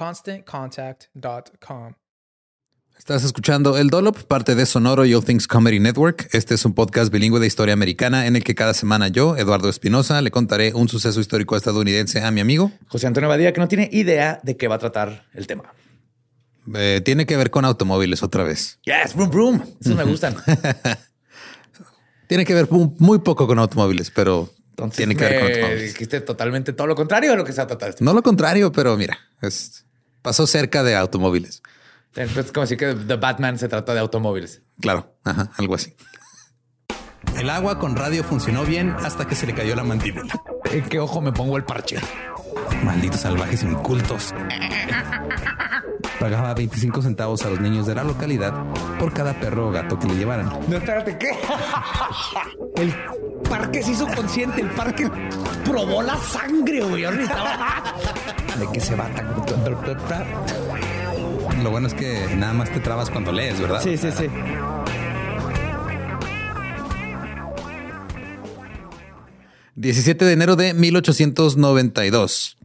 ConstantContact.com. Estás escuchando El Dolop, parte de Sonoro y All Things Comedy Network. Este es un podcast bilingüe de historia americana en el que cada semana yo, Eduardo Espinosa, le contaré un suceso histórico estadounidense a mi amigo José Antonio Badía, que no tiene idea de qué va a tratar el tema. Eh, tiene que ver con automóviles otra vez. Yes, boom, boom. Esos me gustan. Tiene que ver muy poco con automóviles, pero tiene que ver con automóviles. Dijiste totalmente todo lo contrario de lo que se ha tratado. No lo contrario, pero mira, es, pasó cerca de automóviles. Es como si que The Batman se trata de automóviles. Claro, ajá, algo así. El agua con radio funcionó bien hasta que se le cayó la mandíbula. ¿En qué ojo me pongo el parche? Malditos salvajes incultos. Pagaba 25 centavos a los niños de la localidad por cada perro o gato que le llevaran. No, espérate, ¿qué? El parque se hizo consciente, el parque probó la sangre, güey. ¿De qué se va Lo bueno es que nada más te trabas cuando lees, ¿verdad? Sí, sí, sí. ...17 de enero de 1892...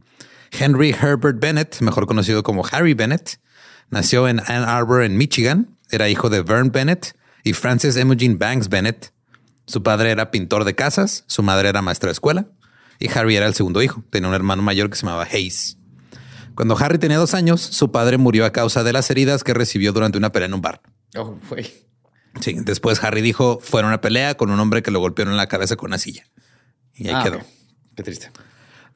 Henry Herbert Bennett, mejor conocido como Harry Bennett, nació en Ann Arbor, en Michigan. Era hijo de Vern Bennett y Frances Imogen Banks Bennett. Su padre era pintor de casas, su madre era maestra de escuela y Harry era el segundo hijo. Tenía un hermano mayor que se llamaba Hayes. Cuando Harry tenía dos años, su padre murió a causa de las heridas que recibió durante una pelea en un bar. Oh, fue. Sí, después Harry dijo, fue una pelea con un hombre que lo golpeó en la cabeza con una silla. Y ahí Ah, quedó. Qué triste.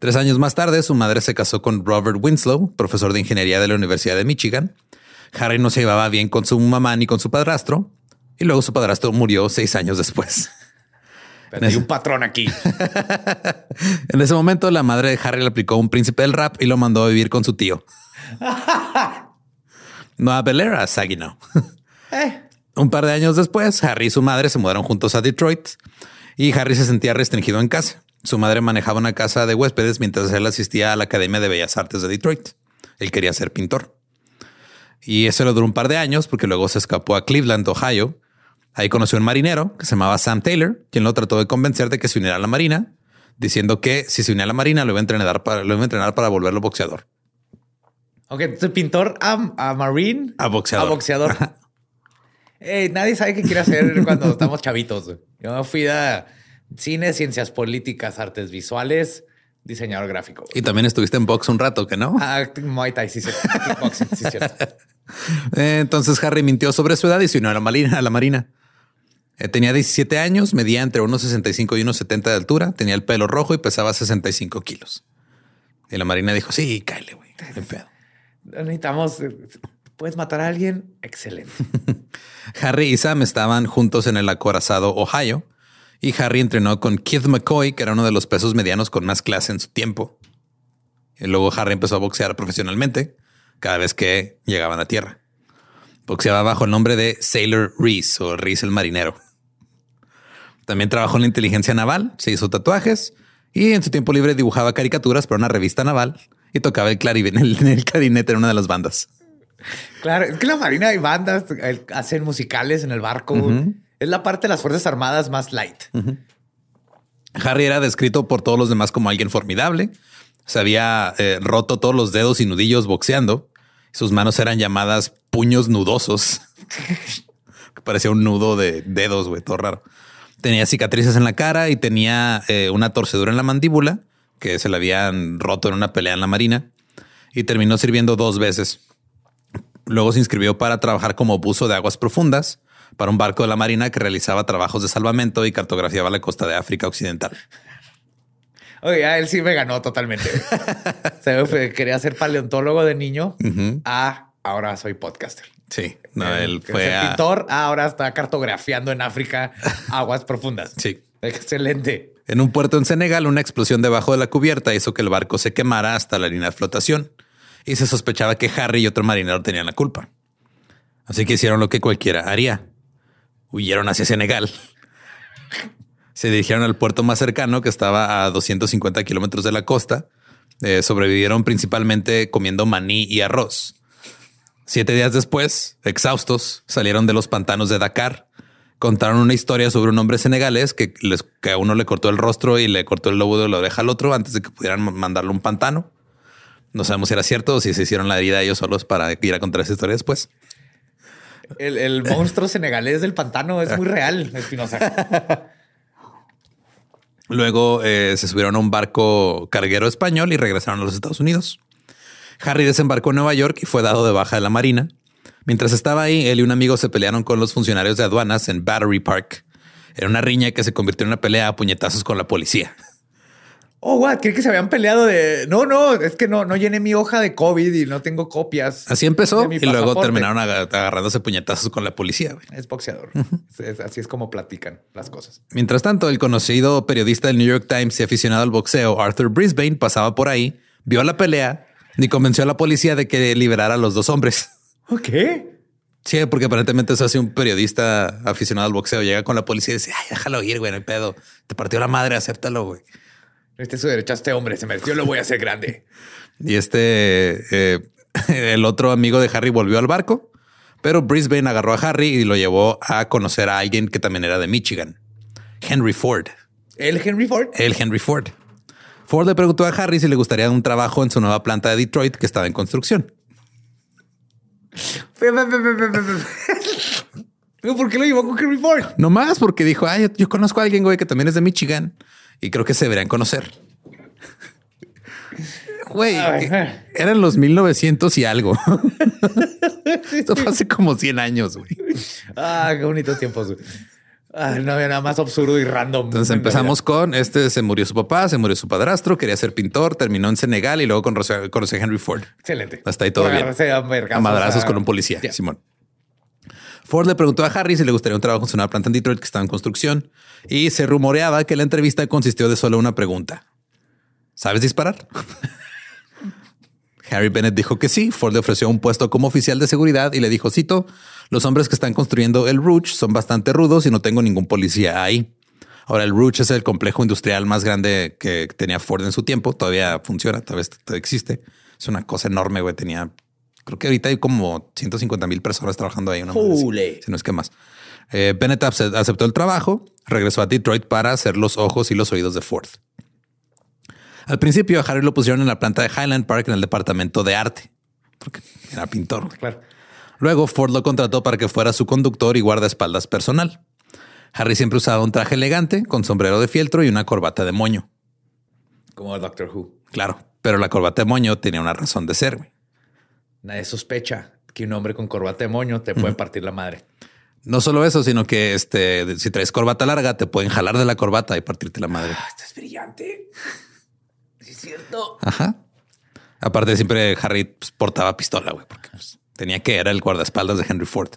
Tres años más tarde, su madre se casó con Robert Winslow, profesor de ingeniería de la Universidad de Michigan. Harry no se llevaba bien con su mamá ni con su padrastro. Y luego su padrastro murió seis años después. Pero hay un patrón aquí. En ese momento, la madre de Harry le aplicó un príncipe del rap y lo mandó a vivir con su tío. No a Bel Air, a Saginaw. Un par de años después, Harry y su madre se mudaron juntos a Detroit y Harry se sentía restringido en casa. Su madre manejaba una casa de huéspedes mientras él asistía a la Academia de Bellas Artes de Detroit. Él quería ser pintor. Y eso le duró un par de años porque luego se escapó a Cleveland, Ohio. Ahí conoció a un marinero que se llamaba Sam Taylor, quien lo trató de convencer de que se uniera a la marina, diciendo que si se unía a la marina lo iba a entrenar para, lo iba a, entrenar para volverlo boxeador. Ok, entonces pintor a, a Marine. A boxeador. A boxeador. Ey, nadie sabe qué quiere hacer cuando estamos chavitos. Yo me fui a cine, ciencias políticas, artes visuales, diseñador gráfico. Y también estuviste en box un rato, que no? Ah, Muay Thai, sí, cierto. Eh, Entonces Harry mintió sobre su edad y se unió a la marina. A la marina. Eh, tenía 17 años, medía entre 1,65 y 1,70 de altura, tenía el pelo rojo y pesaba 65 kilos. Y la marina dijo, sí, cáele, güey. Necesitamos, eh, ¿puedes matar a alguien? Excelente. Harry y Sam estaban juntos en el acorazado Ohio y Harry entrenó con Keith McCoy, que era uno de los pesos medianos con más clase en su tiempo. Y luego Harry empezó a boxear profesionalmente cada vez que llegaban a tierra. Boxeaba bajo el nombre de Sailor Reese o Reese el marinero. También trabajó en la inteligencia naval, se hizo tatuajes y en su tiempo libre dibujaba caricaturas para una revista naval y tocaba el, clarinete, el, clarinete en una de las bandas. Claro, es que la marina hay bandas, hacen musicales en el barco. Es la parte de las Fuerzas Armadas más light. Harry era descrito por todos los demás como alguien formidable. Se había eh, roto todos los dedos y nudillos boxeando. Sus manos eran llamadas puños nudosos. Parecía un nudo de dedos, güey, todo raro. Tenía cicatrices en la cara y tenía eh, una torcedura en la mandíbula que se le habían roto en una pelea en la marina y terminó sirviendo dos veces. Luego se inscribió para trabajar como buzo de aguas profundas para un barco de la marina que realizaba trabajos de salvamento y cartografiaba la costa de África Occidental. Oye, él sí me ganó totalmente. se quería ser paleontólogo de niño. Ah, ahora soy podcaster. Sí, no, él fue pintor. ahora está cartografiando en África aguas profundas. Sí. Excelente. En un puerto en Senegal, una explosión debajo de la cubierta hizo que el barco se quemara hasta la línea de flotación y se sospechaba que Harry y otro marinero tenían la culpa. Así que hicieron lo que cualquiera haría. Huyeron hacia Senegal. Se dirigieron al puerto más cercano que estaba a 250 kilómetros de la costa. Eh, sobrevivieron principalmente comiendo maní y arroz. Siete días después, exhaustos, salieron de los pantanos de Dakar. Contaron una historia sobre un hombre senegalés que, a uno le cortó el rostro y le cortó el lobo de la oreja al otro antes de que pudieran mandarle un pantano. No sabemos si era cierto o si se hicieron la herida ellos solos para ir a contar esa historia después. El, monstruo senegalés del pantano es muy real, Espinosa. Luego eh, se subieron a un barco carguero español y regresaron a los Estados Unidos. Harry desembarcó en Nueva York y fue dado de baja de la Marina. Mientras estaba ahí, él y un amigo se pelearon con los funcionarios de aduanas en Battery Park. Era una riña que se convirtió en una pelea a puñetazos con la policía. Oh, what? Creí que se habían peleado de. No, no, es que no, no llené mi hoja de COVID y no tengo copias. Así empezó y luego terminaron agarrándose puñetazos con la policía. Es boxeador. así es como platican las cosas. Mientras tanto, el conocido periodista del New York Times y aficionado al boxeo, Arthur Brisbane, pasaba por ahí, vio la pelea y convenció a la policía de que liberara a los dos hombres. ¿Ok? Sí, porque aparentemente eso hace un periodista aficionado al boxeo. Llega con la policía y dice, ay, déjalo ir, güey, no hay pedo. Te partió la madre, acéptalo, güey. Este es su derecho a este hombre. Se metió, lo voy a hacer grande. Y este, eh, el otro amigo de Harry volvió al barco, pero Brisbane agarró a Harry y lo llevó a conocer a alguien que también era de Michigan, Henry Ford. ¿El Henry Ford? El Henry Ford. Ford le preguntó a Harry si le gustaría un trabajo en su nueva planta de Detroit que estaba en construcción. ¿Por qué lo llevó con Henry Ford? No más porque dijo, ay, yo conozco a alguien, güey, que también es de Michigan y creo que se deberían conocer. Güey, eran los 1900 y algo. Esto fue hace como 100 años, güey. Ah, qué bonitos tiempos. Ah, no había nada más absurdo y random. Entonces empezamos con este se murió su papá, se murió su padrastro, quería ser pintor, terminó en Senegal y luego conoció, a Henry Ford. Excelente. Hasta ahí todo bien. A, madrazos con un policía, Simón. Ford le preguntó a Harry si le gustaría un trabajo en una planta en Detroit que estaba en construcción y se rumoreaba que la entrevista consistió de solo una pregunta. ¿Sabes disparar? Harry Bennett dijo que sí. Ford le ofreció un puesto como oficial de seguridad y le dijo, cito, los hombres que están construyendo el Rouge son bastante rudos y no tengo ningún policía ahí. Ahora, el Rouge es el complejo industrial más grande que tenía Ford en su tiempo. Todavía funciona, todavía existe. Es una cosa enorme, güey. Tenía, creo que ahorita hay como 150 mil personas trabajando ahí. Una si no es que más. Eh, Bennett aceptó el trabajo, regresó a Detroit para hacer los ojos y los oídos de Ford. Al principio a Harry lo pusieron en la planta de Highland Park en el departamento de arte, porque era pintor. Luego Ford lo contrató para que fuera su conductor y guardaespaldas personal. Harry siempre usaba un traje elegante con sombrero de fieltro y una corbata de moño. Como Doctor Who. Claro, pero la corbata de moño tenía una razón de ser. Nadie sospecha que un hombre con corbata de moño te puede partir la madre. No solo eso, sino que este, si traes corbata larga, te pueden jalar de la corbata y partirte la madre. Ah, esto es brillante. Sí, es cierto. Ajá. Aparte, siempre Harry pues, portaba pistola, güey, porque pues, tenía que era el guardaespaldas de Henry Ford.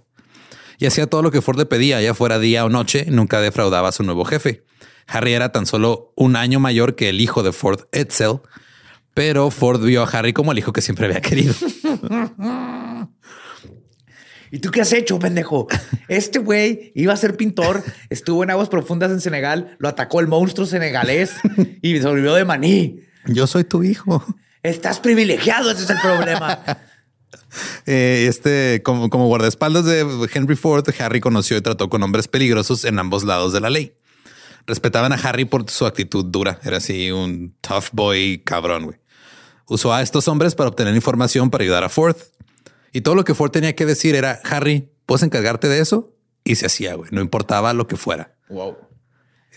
Y hacía todo lo que Ford le pedía, ya fuera día o noche, nunca defraudaba a su nuevo jefe. Harry era tan solo un año mayor que el hijo de Ford, Edsel, pero Ford vio a Harry como el hijo que siempre había querido. ¿Y tú qué has hecho, pendejo? Este güey iba a ser pintor, estuvo en aguas profundas en Senegal, lo atacó el monstruo senegalés y sobrevivió de maní. Yo soy tu hijo. Estás privilegiado, ese es el problema. Eh, este, como, como guardaespaldas de Henry Ford, Harry conoció y trató con hombres peligrosos en ambos lados de la ley. Respetaban a Harry por su actitud dura. Era así un tough boy cabrón. Güey. Usó a estos hombres para obtener información para ayudar a Ford. Y todo lo que Ford tenía que decir era, Harry, ¿puedes encargarte de eso? Y se hacía, güey. No importaba lo que fuera. Wow.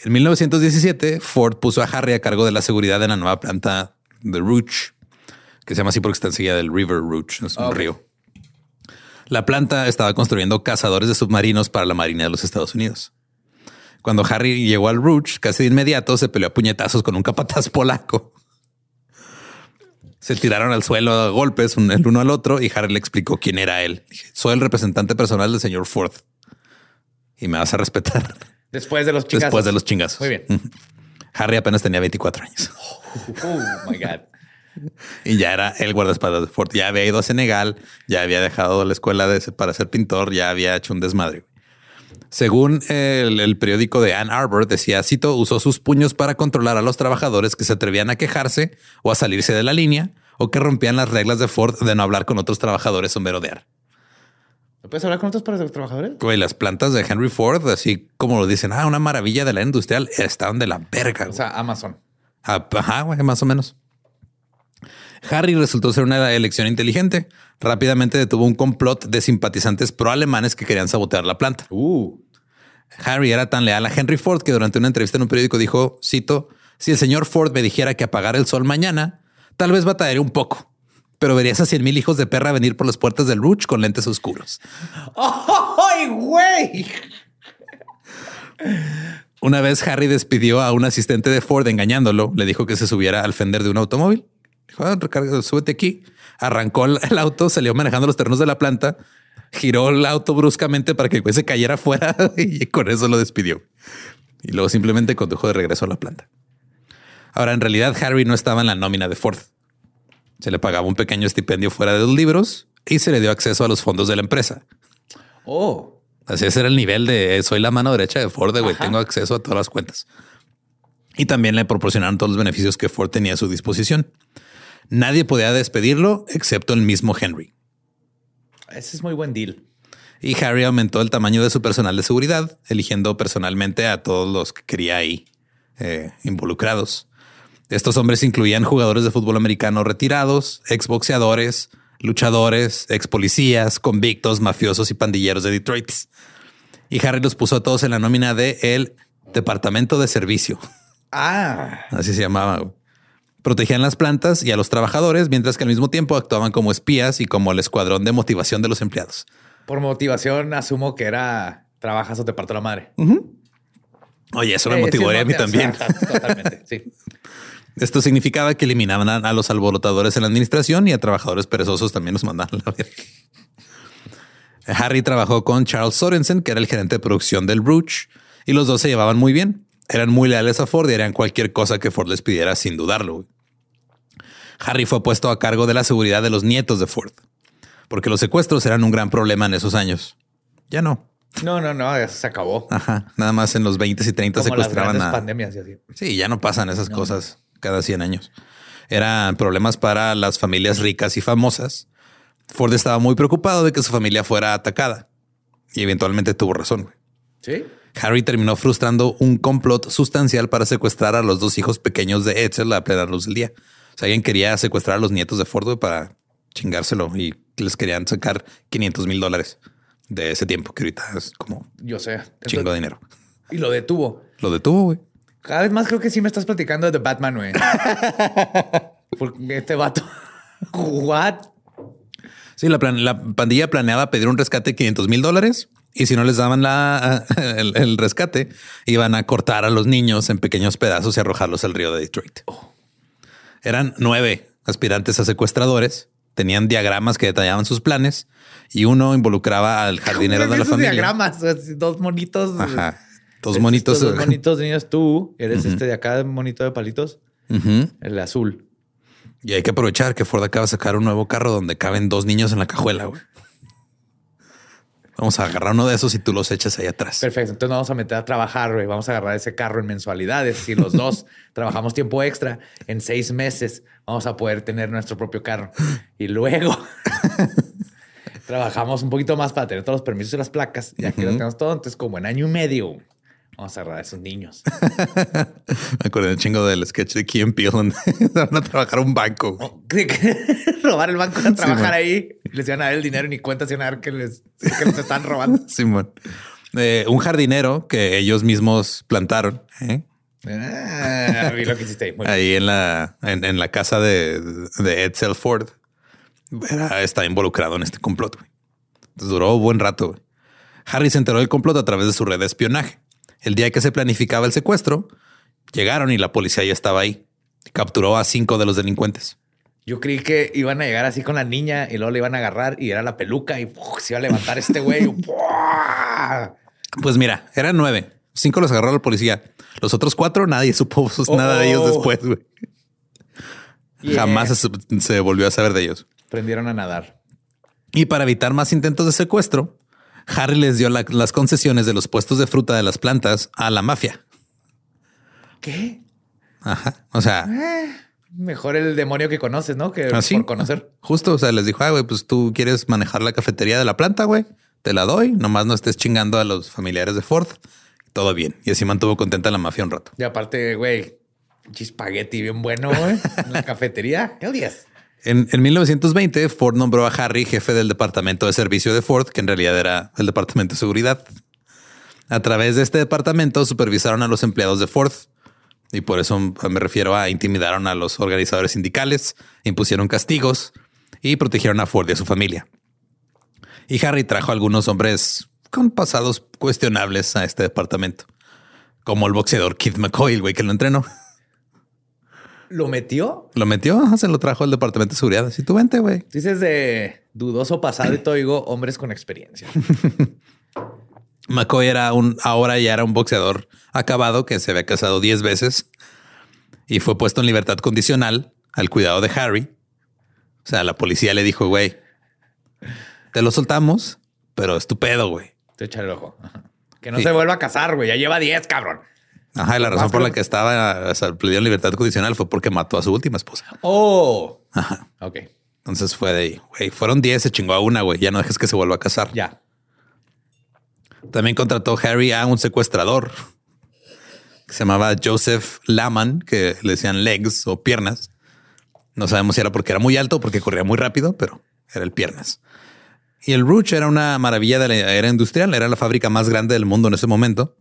En 1917, Ford puso a Harry a cargo de la seguridad de la nueva planta de Rouge, que se llama así porque está enseguida del River Rouge, es un Ok. río. La planta estaba construyendo cazadores de submarinos para la Marina de los Estados Unidos. Cuando Harry llegó al Rouge, casi de inmediato se peleó a puñetazos con un capataz polaco. Se tiraron al suelo a golpes un- el uno al otro y Harry le explicó quién era él. Dije, Soy el representante personal del señor Ford y me vas a respetar Después de los chingazos. después de los chingazos. Muy bien. Harry apenas tenía 24 años Oh my God. y ya era el guardaespaldas de Ford. Ya había ido a Senegal, ya había dejado la escuela de- para ser pintor, ya había hecho un desmadre. Según el, el periódico de Ann Arbor, decía, cito, usó sus puños para controlar a los trabajadores que se atrevían a quejarse o a salirse de la línea o que rompían las reglas de Ford de no hablar con otros trabajadores o merodear. ¿No puedes hablar con otros trabajadores? Güey, las plantas de Henry Ford, así como lo dicen, ah, una maravilla de la industrial, estaban de la verga. O sea, Amazon. Ah, Ajá, güey, más o menos. Harry resultó ser una elección inteligente. Rápidamente detuvo un complot de simpatizantes pro-alemanes que querían sabotear la planta. Uh. Harry era tan leal a Henry Ford que durante una entrevista en un periódico dijo, cito, si el señor Ford me dijera que apagara el sol mañana, tal vez batallaría un poco, pero verías a cien mil hijos de perra venir por las puertas del Rouge con lentes oscuros. ¡Ay, güey! Una vez Harry despidió a un asistente de Ford engañándolo, le dijo que se subiera al fender de un automóvil. "Ah, recarga, súbete aquí. Arrancó el auto, salió manejando los terrenos de la planta, giró el auto bruscamente para que el güey se cayera afuera y con eso lo despidió. Y luego simplemente condujo de regreso a la planta. Ahora, en realidad, Harry no estaba en la nómina de Ford. Se le pagaba un pequeño estipendio fuera de los libros y se le dio acceso a los fondos de la empresa. Oh. Así ese era el nivel de soy la mano derecha de Ford, güey, tengo acceso a todas las cuentas. Y también le proporcionaron todos los beneficios que Ford tenía a su disposición. Nadie podía despedirlo excepto el mismo Henry. Ese es muy buen deal. Y Harry aumentó el tamaño de su personal de seguridad, eligiendo personalmente a todos los que quería ahí eh, involucrados. Estos hombres incluían jugadores de fútbol americano retirados, exboxeadores, luchadores, ex policías, convictos, mafiosos y pandilleros de Detroit. Y Harry los puso a todos en la nómina de el Departamento de Servicio. Ah. Así se llamaba. Protegían las plantas y a los trabajadores, mientras que al mismo tiempo actuaban como espías y como el escuadrón de motivación de los empleados. Por motivación, asumo que era trabajas o te parto la madre. Oye, eso me Eh, sí, a mí no, también. o sea, Totalmente. Sí. Esto significaba que eliminaban a, los alborotadores en la administración y a trabajadores perezosos también los mandaban a la verga. Harry trabajó con Charles Sorensen, que era el gerente de producción del Rouge, y los dos se llevaban muy bien. Eran muy leales a Ford y harían cualquier cosa que Ford les pidiera sin dudarlo. Harry fue puesto a cargo de la seguridad de los nietos de Ford, porque los secuestros eran un gran problema en esos años. Ya no. No, no, no, eso se acabó. Ajá. Nada más en los 20 y 30 Como las secuestraban grandes a pandemias y así. Sí, ya no pasan esas cosas cada 100 años. Eran problemas para las familias ricas y famosas. Ford estaba muy preocupado de que su familia fuera atacada y eventualmente tuvo razón. Sí. Harry terminó frustrando un complot sustancial para secuestrar a los dos hijos pequeños de Edsel a plena luz del día. Sea, alguien quería secuestrar a los nietos de Ford para chingárselo y les querían sacar 500 mil dólares de ese tiempo, que ahorita es como Yo sé. chingo de dinero. Y lo detuvo. Lo detuvo, güey. Cada vez más creo que sí me estás platicando de The Batman, güey. Porque este vato. What? Sí, la, plan- la pandilla planeaba pedir un rescate de 500 mil dólares Y si no les daban la, el, el rescate, iban a cortar a los niños en pequeños pedazos y arrojarlos al río de Detroit. Eran nueve aspirantes a secuestradores. Tenían diagramas que detallaban sus planes y uno involucraba al jardinero de la familia. diagramas, dos monitos. Ajá. Dos monitos. Dos monitos niños. Tú eres este de acá, monito de palitos. El azul. Y hay que aprovechar que Ford acaba de sacar un nuevo carro donde caben dos niños en la cajuela. güey. Vamos a agarrar uno de esos y tú los echas ahí atrás. Perfecto. Entonces nos vamos a meter a trabajar, güey. Vamos a agarrar ese carro en mensualidades. Si los dos trabajamos tiempo extra, en seis meses vamos a poder tener nuestro propio carro. Y luego trabajamos un poquito más para tener todos los permisos y las placas. Ya que lo tenemos todo, entonces como en año y medio vamos a agarrar a esos niños. Me acuerdo un chingo del sketch de Key Peele donde van a trabajar un banco. que robar el banco a trabajar ahí. Les iban a dar el dinero y ni cuenta se iban a dar que les, que les están robando. Simón. Eh, un jardinero que ellos mismos plantaron ¿eh? Ah, vi lo que hiciste ahí. Muy bien. ahí en la, en, en la casa de, de Edsel Ford. Era, está involucrado en este complot. güey. Entonces duró un buen rato. güey. Harry se enteró del complot a través de su red de espionaje. El día que se planificaba el secuestro, llegaron y la policía ya estaba ahí. Capturó a cinco de los delincuentes. Yo creí que iban a llegar así con la niña y luego le iban a agarrar y era la peluca y ¡puf! se iba a levantar este güey. Pues mira, eran nueve. Cinco los agarró la policía. Los otros cuatro, nadie supo Oh. nada de ellos después. güey. Yeah. Jamás se, se volvió a saber de ellos. Prendieron a nadar. Y para evitar más intentos de secuestro, Harry les dio la- las concesiones de los puestos de fruta de las plantas a la mafia. ¿Qué? Ajá. O sea, Mejor el demonio que conoces, ¿no? Que así. por conocer. Justo. O sea, les dijo, ah, güey, pues tú quieres manejar la cafetería de la planta, güey. Te la doy. Nomás no estés chingando a los familiares de Ford. Todo bien. Y así mantuvo contenta la mafia un rato. Y aparte, güey, chispagueti bien bueno, güey. En la cafetería. ¿Qué odias? En, en 1920, Ford nombró a Harry jefe del departamento de servicio de Ford, que en realidad era el departamento de seguridad. A través de este departamento supervisaron a los empleados de Ford. Y por eso me refiero a intimidaron a los organizadores sindicales, impusieron castigos y protegieron a Ford y a su familia. Y Harry trajo a algunos hombres con pasados cuestionables a este departamento, como el boxeador Keith McCoy, el güey que lo entrenó. ¿Lo metió? Lo metió, se lo trajo al departamento de seguridad. Así tú vente, güey. Dices de dudoso pasado y todo, digo, hombres con experiencia. McCoy era un, ahora ya era un boxeador acabado que se había casado 10 veces y fue puesto en libertad condicional al cuidado de Harry. O sea, la policía le dijo, güey, te lo soltamos, pero es tu pedo, güey. Te echa el ojo. Que no Sí. se vuelva a casar, güey. Ya lleva 10, cabrón. Ajá, y la razón por la que estaba o sea, libertad condicional fue porque mató a su última esposa. Oh. Ajá. Ok. Entonces fue de ahí, güey, fueron 10, se chingó a una, güey, ya no dejes que se vuelva a casar. Ya. También contrató Harry a un secuestrador que se llamaba Joseph Laman, que le decían legs o piernas. No sabemos si era porque era muy alto o porque corría muy rápido, pero era el piernas. Y el Rouge era una maravilla de la era industrial, era la fábrica más grande del mundo en ese momento.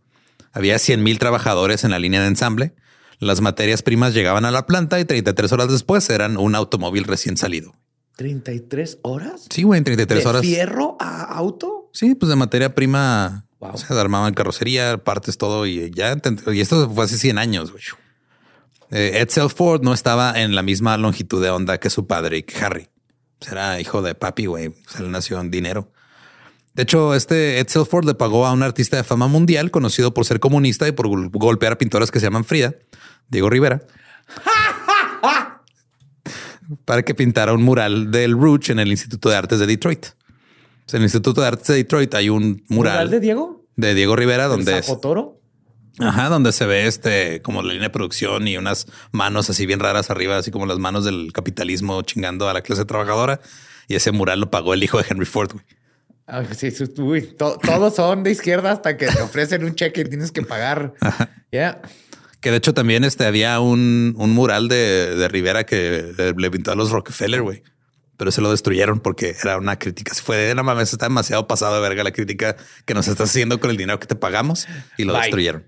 Había 100 mil trabajadores en la línea de ensamble. Las materias primas llegaban a la planta y 33 horas después eran un automóvil recién salido. ¿33 horas? Sí, güey, en 33 ¿De horas. fierro a auto? Sí, pues de materia prima. Wow. O sea, armaban carrocería, partes, todo y ya. Y esto fue hace 100 años. güey. Eh, Edsel Ford no estaba en la misma longitud de onda que su padre que Harry. Pues era hijo de papi, güey. O sea, él nació en dinero. De hecho, este Edsel Ford le pagó a un artista de fama mundial conocido por ser comunista y por gol- golpear a pintores que se llaman Frida, Diego Rivera, para que pintara un mural del Rouge en el Instituto de Artes de Detroit. O sea, en el Instituto de Artes de Detroit hay un mural, ¿Mural de Diego? de Diego Rivera donde ¿El es, Zapotoro? ajá, donde se ve este como la línea de producción y unas manos así bien raras arriba, así como las manos del capitalismo chingando a la clase trabajadora. Y ese mural lo pagó el hijo de Henry Ford. güey. Ah, sí, uy, to- todos son de izquierda hasta que te ofrecen un cheque y tienes que pagar. Ya. Que de hecho también este había un, un mural de, de Rivera que le, le pintó a los Rockefeller, güey. Pero se lo destruyeron porque era una crítica. Se fue de no mames, está demasiado pasado de verga la crítica que nos estás haciendo con el dinero que te pagamos y lo Bye. destruyeron.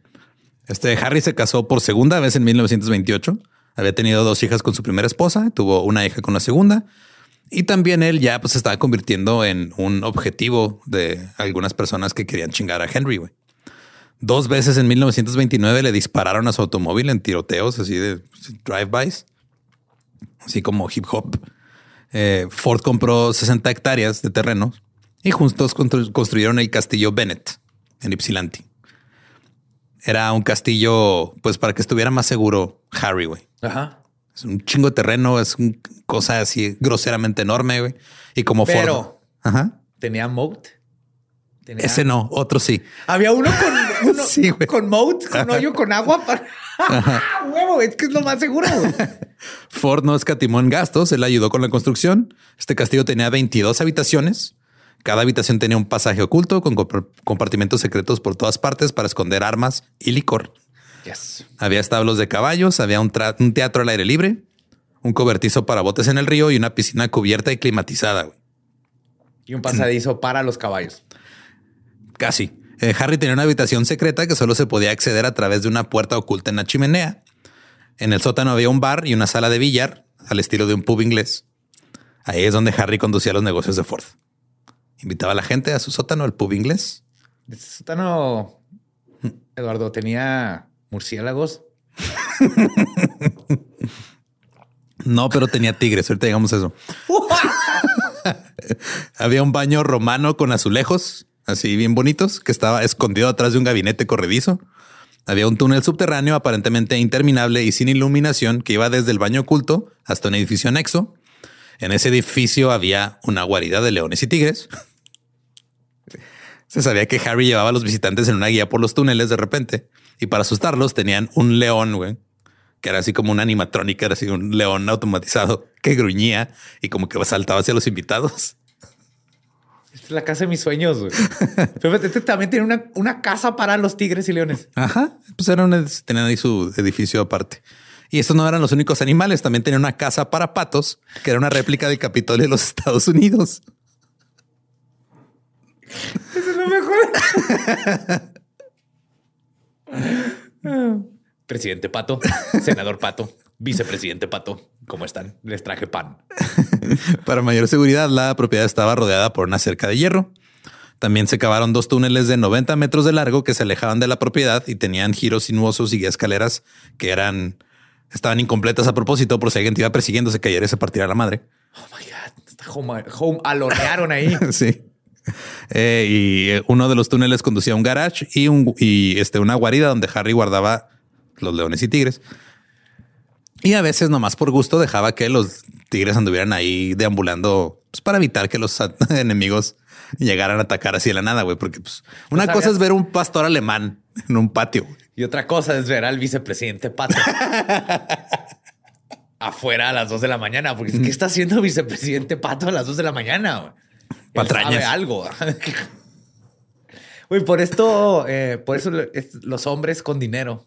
Este Harry se casó por segunda vez en 1928. Había tenido dos hijas con su primera esposa, tuvo una hija con la segunda Y también él ya pues se estaba convirtiendo en un objetivo de algunas personas que querían chingar a Henry. güey. Dos veces en 1929 le dispararon a su automóvil en tiroteos así de drive-bys, así como hip hop. Eh, Ford compró 60 hectáreas de terreno y juntos constru- construyeron el castillo Bennett en Ypsilanti. Era un castillo, pues para que estuviera más seguro Harry, güey. Ajá. Es un chingo de terreno, es una cosa así groseramente enorme, güey. Y como Ford. Pero- Ajá. Tenía moat. Tenía- Ese no, otro sí. Había uno con uno Sí, con moat, con hoyo con agua para huevo, es que es lo más seguro. Ford no escatimó en gastos, él ayudó con la construcción. Este castillo tenía 22 habitaciones. Cada habitación tenía un pasaje oculto con comp- compartimentos secretos por todas partes para esconder armas y licor. Yes. Había establos de caballos, había un, teatro al aire libre, un cobertizo para botes en el río y una piscina cubierta y climatizada. güey. Y un pasadizo para los caballos. Casi. Eh, Harry tenía una habitación secreta que solo se podía acceder a través de una puerta oculta en la chimenea. En el sótano había un bar y una sala de billar al estilo de un pub inglés. Ahí es donde Harry conducía los negocios de Ford. Invitaba a la gente a su sótano, al pub inglés. Este sótano, Eduardo, tenía murciélagos. No, pero tenía tigres. Ahorita digamos eso. Había un baño romano con azulejos, así bien bonitos, que estaba escondido atrás de un gabinete corredizo. Había un túnel subterráneo aparentemente interminable y sin iluminación que iba desde el baño oculto hasta un edificio anexo. En ese edificio había una guarida de leones y tigres. Se sabía que Harry llevaba a los visitantes en una guía por los túneles de repente y para asustarlos tenían un león, güey, que era así como una animatrónica, era así un león automatizado que gruñía y como que saltaba hacia los invitados. Esta es la casa de mis sueños. güey. Pero este también tiene una, una casa para los tigres y leones. Ajá. Pues era tenían ahí su edificio aparte. Y estos no eran los únicos animales. También tenía una casa para patos, que era una réplica del Capitolio de los Estados Unidos. Eso es lo mejor. Presidente Pato, senador Pato, vicepresidente Pato. ¿Cómo están? Les traje pan. Para mayor seguridad, la propiedad estaba rodeada por una cerca de hierro. También se cavaron dos túneles de 90 metros de largo que se alejaban de la propiedad y tenían giros sinuosos y escaleras que eran estaban incompletas a propósito por si alguien te iba persiguiendo, se cayera y se partiera la madre. Oh my God. Home, home alonearon ahí. Sí. Eh, y eh, uno de los túneles conducía a un garage y, un, y este, una guarida donde Harry guardaba los leones y tigres. Y a veces, nomás por gusto, dejaba que los tigres anduvieran ahí deambulando pues, para evitar que los enemigos llegaran a atacar así de la nada, güey. Porque pues, una ¿No cosa es ver un pastor alemán en un patio. Y otra cosa es ver al vicepresidente Pato afuera a las dos de la mañana. Porque ¿qué está haciendo vicepresidente Pato a las dos de la mañana? Él Patrañas. sabe algo. Güey, por esto, eh, por eso es- los hombres con dinero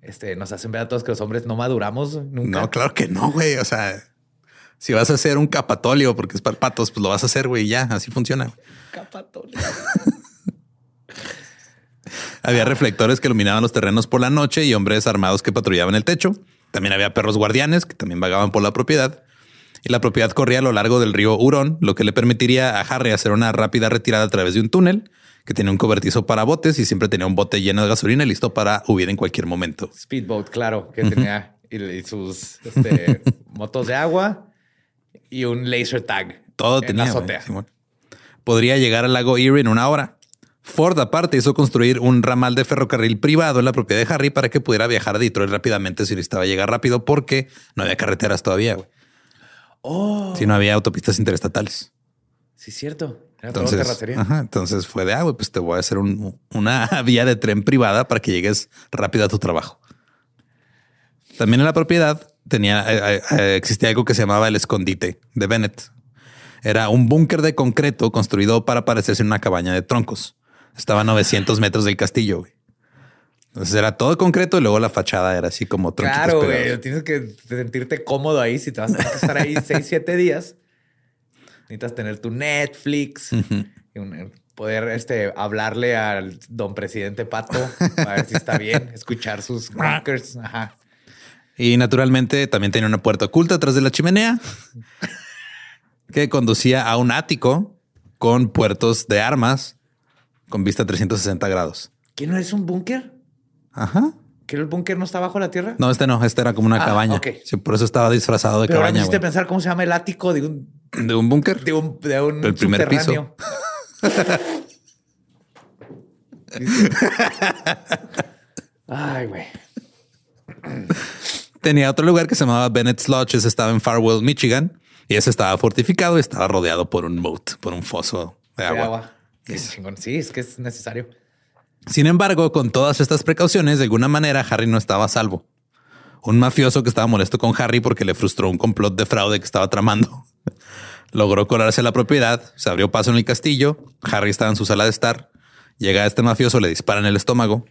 este, nos hacen ver a todos que los hombres no maduramos nunca. No, claro que no, güey. O sea, si vas a hacer un capatolio porque es para patos, pues lo vas a hacer, güey. y Ya, así funciona. Capatolio. Había reflectores que iluminaban los terrenos por la noche y hombres armados que patrullaban el techo. También había perros guardianes que también vagaban por la propiedad. Y la propiedad corría a lo largo del río Hurón, lo que le permitiría a Harry hacer una rápida retirada a través de un túnel que tenía un cobertizo para botes y siempre tenía un bote lleno de gasolina listo para huir en cualquier momento. Speedboat, claro, que tenía y, sus este, motos de agua y un laser tag. Todo en tenía. la azotea. Podría llegar al lago Erie en una hora. Ford aparte hizo construir un ramal de ferrocarril privado en la propiedad de Harry para que pudiera viajar a Detroit rápidamente si necesitaba llegar rápido porque no había carreteras todavía. güey. Oh, Si no había autopistas interestatales. sí, cierto. Era todo Entonces, terracería. ajá, entonces fue de agua, pues te voy a hacer un- una vía de tren privada para que llegues rápido a tu trabajo. También en la propiedad tenía, eh, eh, existía algo que se llamaba el escondite de Bennett. Era un búnker de concreto construido para parecerse en una cabaña de troncos. Estaba a 900 metros del castillo. güey. Entonces era todo concreto y luego la fachada era así como Claro, güey. Tienes que sentirte cómodo ahí. Si te vas a que estar ahí seis, siete días, necesitas tener tu Netflix, y un- poder este, hablarle al don presidente Pato a ver si está bien, escuchar sus crackers. Ajá. Y naturalmente también tenía una puerta oculta atrás de la chimenea. que conducía a un ático con puertos de armas con vista a 360 grados. ¿Qué no es un búnker? Ajá. ¿Que el búnker no está bajo la tierra? No, este no, este era como una Ah, cabaña. ok. Sí, por eso estaba disfrazado de Pero cabaña. hiciste güey. pensar cómo se llama el ático de un, De un búnker. de un, de un primer subterráneo. Ay, güey. Tenía otro lugar que se llamaba Bennett's Lodge. Ese estaba en Farwell, Michigan. Y ese estaba fortificado y estaba rodeado por un moat, por un foso de De agua. Sí, es que es necesario. Sin embargo, con todas estas precauciones, de alguna manera Harry no estaba a salvo. Un mafioso que estaba molesto con Harry porque le frustró un complot de fraude que estaba tramando. Logró colarse a la propiedad, se abrió paso en el castillo. Harry estaba en su sala de estar. Llega este mafioso, le dispara en el estómago.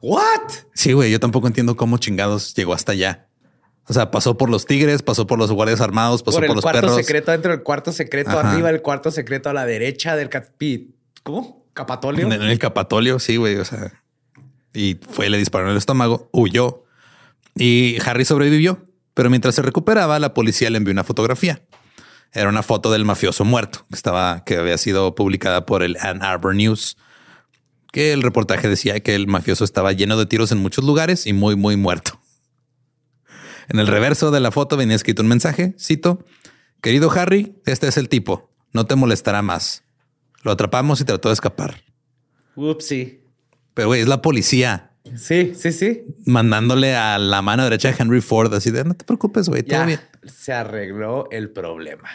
¿What? Sí, güey, yo tampoco entiendo cómo chingados llegó hasta allá. O sea, pasó por los tigres, pasó por los guardias armados, pasó por por, el los cuarto perros. secreto dentro del cuarto secreto Ajá. arriba del cuarto secreto a la derecha del capit. ¿Cómo? Capatolio. En el Capatolio, sí, güey. O sea, y fue, le disparó en el estómago, huyó y Harry sobrevivió. Pero mientras se recuperaba, la policía le envió una fotografía. Era una foto del mafioso muerto que estaba, que había sido publicada por el Ann Arbor News. Que el reportaje decía que el mafioso estaba lleno de tiros en muchos lugares y muy, muy muerto. En el reverso de la foto venía escrito un mensaje, cito, querido Harry, este es el tipo, no te molestará más. Lo atrapamos y trató de escapar. Upsi. Pero güey, es la policía Sí, sí, sí. mandándole a la mano derecha de Henry Ford así de no te preocupes, güey, todo Ya bien. se arregló el problema.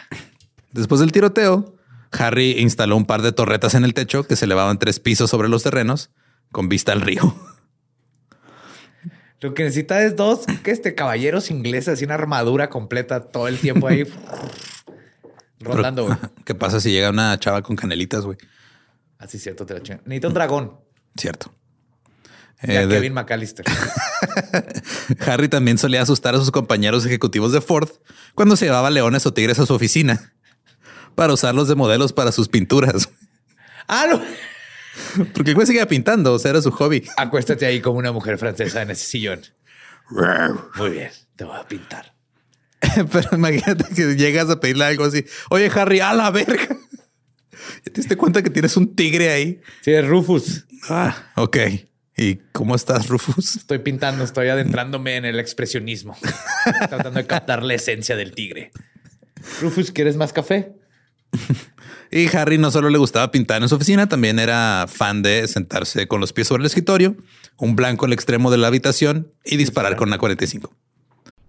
Después del tiroteo, Harry instaló un par de torretas en el techo que se elevaban tres pisos sobre los terrenos con vista al río. Lo que necesita es dos que este caballeros ingleses y una armadura completa todo el tiempo ahí rondando. güey. ¿Qué pasa si llega una chava con canelitas, güey? Así es cierto, te lo chingan. Necesita un dragón. Cierto. Eh, de- Kevin McAllister. Harry también solía asustar a sus compañeros ejecutivos de Ford cuando se llevaba leones o tigres a su oficina para usarlos de modelos para sus pinturas. ah, no. Porque el güey seguía pintando, o sea, era su hobby. Acuéstate ahí como una mujer francesa en ese sillón. Muy bien, te voy a pintar. Pero imagínate que llegas a pedirle algo así. Oye, Harry, a la verga. ¿Ya te diste cuenta que tienes un tigre ahí? Sí, es Rufus. Ah, ok. ¿Y cómo estás, Rufus? Estoy pintando, estoy adentrándome en el expresionismo, tratando de captar la esencia del tigre. Rufus, ¿quieres más café? Y Harry no solo le gustaba pintar en su oficina, también era fan de sentarse con los pies sobre el escritorio, un blanco al extremo de la habitación y disparar con una 45.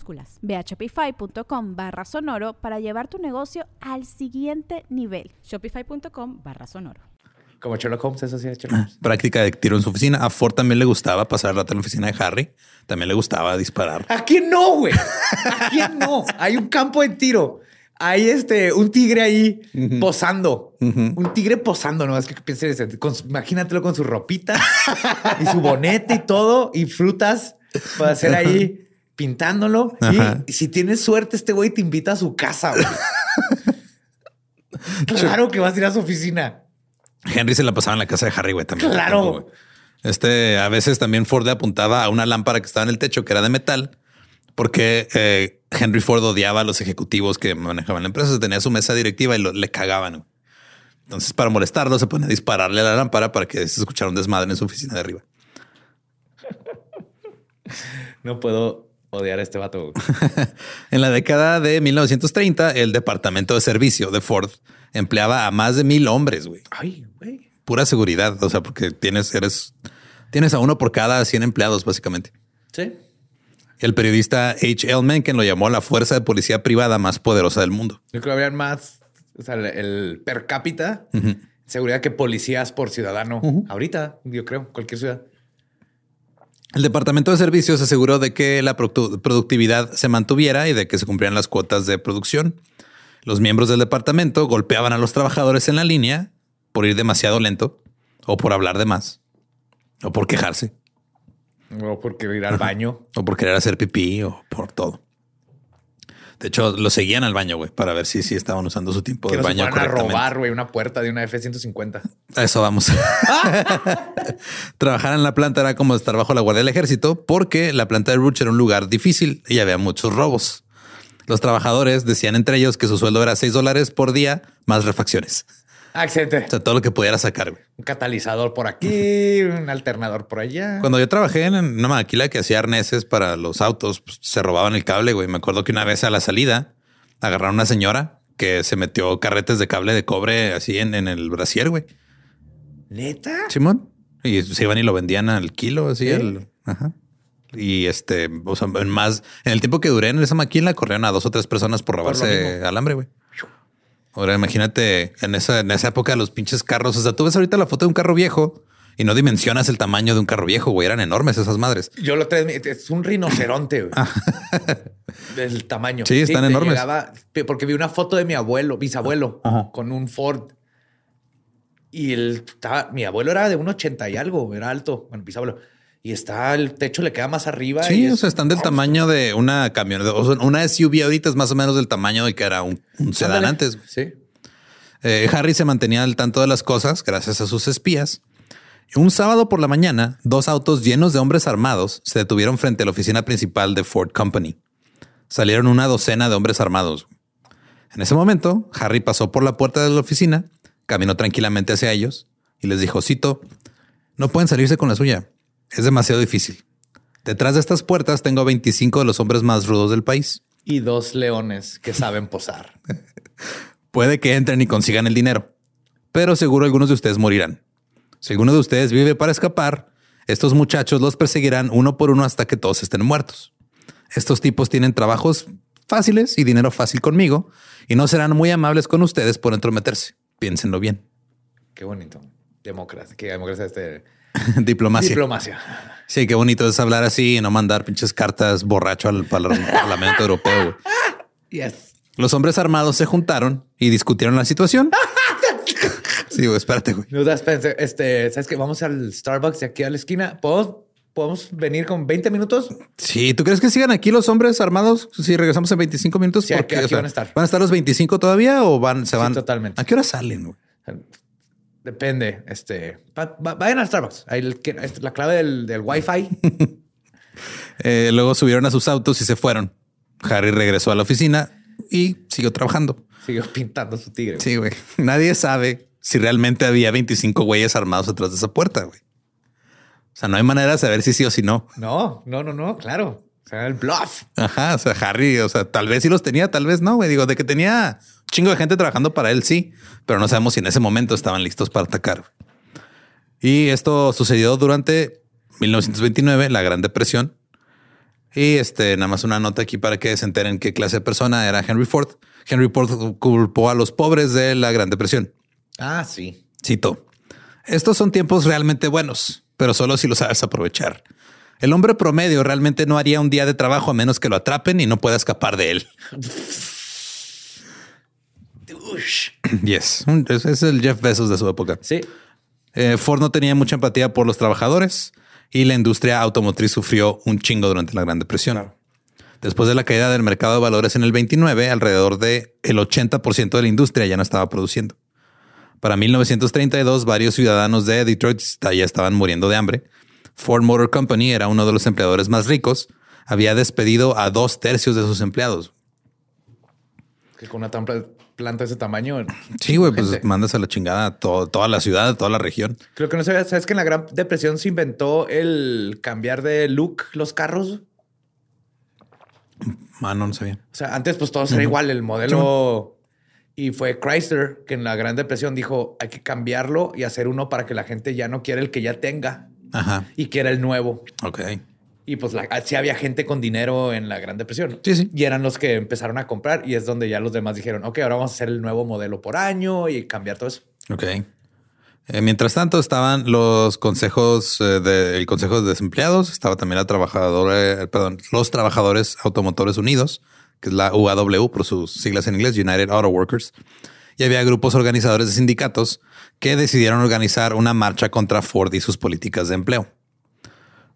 minúsculas. Ve a shopify.com barra sonoro para llevar tu negocio al siguiente nivel. Shopify.com barra sonoro. Como Sherlock Holmes, eso sí es Sherlock Holmes. Práctica de tiro en su oficina. A Ford también le gustaba pasar el rato en la oficina de Harry. También le gustaba disparar. ¿A quién no, güey? ¿A quién no? Hay un campo de tiro. Hay este, un tigre ahí posando. Un tigre posando, ¿no? Es que pienses, con su- imagínatelo con su ropita y su bonete y todo y frutas para hacer ahí pintándolo. Ajá. Y si tienes suerte, este güey te invita a su casa. claro que vas a ir a su oficina. Henry se la pasaba en la casa de Harry, güey, también. Claro. güey. Este, a veces también Ford le apuntaba a una lámpara que estaba en el techo que era de metal, porque eh, Henry Ford odiaba a los ejecutivos que manejaban la empresa. Tenía su mesa directiva y lo- le cagaban. güey. Entonces, para molestarlo, se pone a dispararle a la lámpara para que se escuchara un desmadre en su oficina de arriba. No puedo odiar a este vato. En la década de 1930, el departamento de servicio de Ford empleaba a más de mil hombres, güey. Ay, güey. Pura seguridad. O sea, porque tienes, eres Tienes a uno por cada 100 empleados, básicamente. Sí. El periodista H. L. Mencken lo llamó la fuerza de policía privada más poderosa del mundo. Yo creo que habrían más, o sea, el, el per cápita, seguridad que policías por ciudadano. Ahorita, yo creo, cualquier ciudad. El Departamento de Servicios aseguró de que la productividad se mantuviera y de que se cumplían las cuotas de producción. Los miembros del departamento golpeaban a los trabajadores en la línea por ir demasiado lento o por hablar de más o por quejarse O porque ir al baño. o por querer hacer pipí o por todo. De hecho, lo seguían al baño, güey, para ver si, si estaban usando su tiempo de no baño fueran a robar, güey, una puerta de una F-150. A eso vamos. Trabajar en la planta era como estar bajo la guardia del ejército porque la planta de Ruch era un lugar difícil y había muchos robos. Los trabajadores decían entre ellos que su sueldo era 6 dólares por día más refacciones. Ah, excelente. O sea, todo lo que pudiera sacar. güey. Un catalizador por aquí, un alternador por allá. Cuando yo trabajé en una maquila que hacía arneses para los autos, pues, se robaban el cable. Güey, me acuerdo que una vez a la salida agarraron a una señora que se metió carretes de cable de cobre así en, en el brasier, güey. ¿Neta? Simón. Y se iban y lo vendían al kilo, así. Ajá. Y este, o sea, en más, en el tiempo que duré en esa maquila, corrieron a dos o tres personas por robarse mismo. alambre, güey. Ahora imagínate en esa, en esa época los pinches carros. O sea, tú ves ahorita la foto de un carro viejo y no dimensionas el tamaño de un carro viejo, güey. Eran enormes esas madres. Yo lo traes, es un rinoceronte, güey. Del tamaño. Ah. Sí, están enormes. llegaba- porque vi una foto de mi abuelo, bisabuelo, Ajá. con un Ford. Y el, estaba, mi abuelo era de un 80 y algo, era alto. Bueno, bisabuelo. Y está, el techo le queda más arriba. y Sí, es- o sea, están del tamaño de una camioneta. O sea, una SUV ahorita es más o menos del tamaño de que era un, un sedán Ándale. antes. Sí. Eh, Harry se mantenía al tanto de las cosas gracias a sus espías. Un sábado por la mañana, dos autos llenos de hombres armados se detuvieron frente a la oficina principal de Ford Company. Salieron una docena de hombres armados. En ese momento, Harry pasó por la puerta de la oficina, caminó tranquilamente hacia ellos y les dijo, cito, no pueden salirse con la suya. Es demasiado difícil. Detrás de estas puertas tengo 25 de los hombres más rudos del país. Y dos leones que saben posar. Puede que entren y consigan el dinero, pero seguro algunos de ustedes morirán. Si alguno de ustedes vive para escapar, estos muchachos los perseguirán uno por uno hasta que todos estén muertos. Estos tipos tienen trabajos fáciles y dinero fácil conmigo y no serán muy amables con ustedes por entrometerse. Piénsenlo bien. Qué bonito. Democracia. Que democracia este Diplomacia. diplomacia. sí, qué bonito es hablar así y no mandar pinches cartas borracho al par- Parlamento Europeo. Yes. Los hombres armados se juntaron y discutieron la situación. Sí, güey, espérate, güey. No, este, ¿sabes qué? Vamos al Starbucks de aquí a la esquina. ¿Podemos, podemos venir con 20 minutos? Sí, ¿tú crees que sigan aquí los hombres armados si regresamos en 25 minutos? Sí, aquí- aquí van a estar. ¿Van a estar los 25 todavía o van, se Sí, van? totalmente. ¿A qué hora salen? güey? Depende. Este, va- va- vayan al Starbucks. Ahí el este, la clave del, del Wi-Fi. Eh, luego subieron a sus autos y se fueron. Harry regresó a la oficina y siguió trabajando. Siguió pintando su tigre. Sí, güey. Nadie sabe si realmente había 25 güeyes armados atrás de esa puerta, güey. O sea, no hay manera de saber si sí o si no. No, no, no, no, claro. O sea, el bluff. Ajá, o sea, Harry, o sea, tal vez sí los tenía, tal vez no, güey. Digo, de que tenía un chingo de gente trabajando para él, sí, pero no sabemos si en ese momento estaban listos para atacar. Y esto sucedió durante 1929, la Gran Depresión. Y este, nada más una nota aquí para que se enteren qué clase de persona era Henry Ford. Henry Ford culpó a los pobres de la Gran Depresión. Ah, sí. Cito. Estos son tiempos realmente buenos, pero solo si lo sabes aprovechar. El hombre promedio realmente no haría un día de trabajo a menos que lo atrapen y no pueda escapar de él. Yes, es el Jeff Bezos de su época. Sí. Eh, Ford no tenía mucha empatía por los trabajadores y la industria automotriz sufrió un chingo durante la Gran Depresión. Después de la caída del mercado de valores en el 29, alrededor de el 80% de la industria ya no estaba produciendo. Para 1932, varios ciudadanos de Detroit ya estaban muriendo de hambre. Ford Motor Company era uno de los empleadores más ricos. Había despedido a dos tercios de sus empleados. Que con una planta de ese tamaño. Sí, güey, pues mandas a la chingada a to- toda la ciudad, a toda la región. Creo que no sabías, sabes que en la Gran Depresión se inventó el cambiar de look los carros. Ah, no, sabía. O sea, antes pues todo era igual, el modelo. Y fue Chrysler que en la Gran Depresión dijo hay que cambiarlo y hacer uno para que la gente ya no quiera el que ya tenga. Y que era el nuevo. Ok. Y pues la, sí había gente con dinero en la Gran Depresión. Sí, sí. Y eran los que empezaron a comprar y es donde ya los demás dijeron, ok, ahora vamos a hacer el nuevo modelo por año y cambiar todo eso. Ok. Eh, mientras tanto estaban los consejos eh, del Consejo de Desempleados, estaba también la trabajadora, eh, perdón, los Trabajadores Automotores Unidos, que es la UAW por sus siglas en inglés, United Auto Workers. Y había grupos organizadores de sindicatos que decidieron organizar una marcha contra Ford y sus políticas de empleo.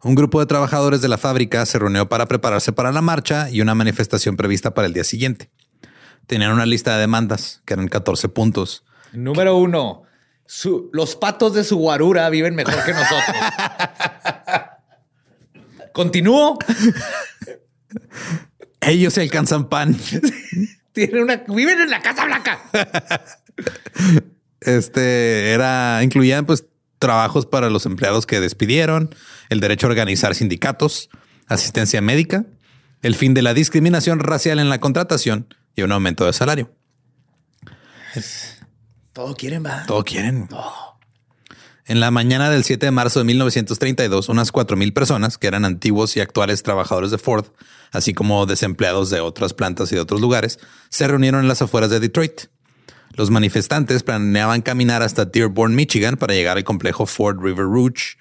Un grupo de trabajadores de la fábrica se reunió para prepararse para la marcha y una manifestación prevista para el día siguiente. Tenían una lista de demandas, que eran 14 puntos. Número uno, los patos de su guarura viven mejor que nosotros. Continúo. Ellos se alcanzan pan. Tienen una, viven en la Casa Blanca. Este era, incluían pues trabajos para los empleados que despidieron, el derecho a organizar sindicatos, asistencia médica, el fin de la discriminación racial en la contratación y un aumento de salario. Todo quieren, va. Todo quieren. En la mañana del 7 de marzo de 1932, unas 4.000 personas, que eran antiguos y actuales trabajadores de Ford, así como desempleados de otras plantas y de otros lugares, se reunieron en las afueras de Detroit. Los manifestantes planeaban caminar hasta Dearborn, Michigan, para llegar al complejo Ford River Rouge.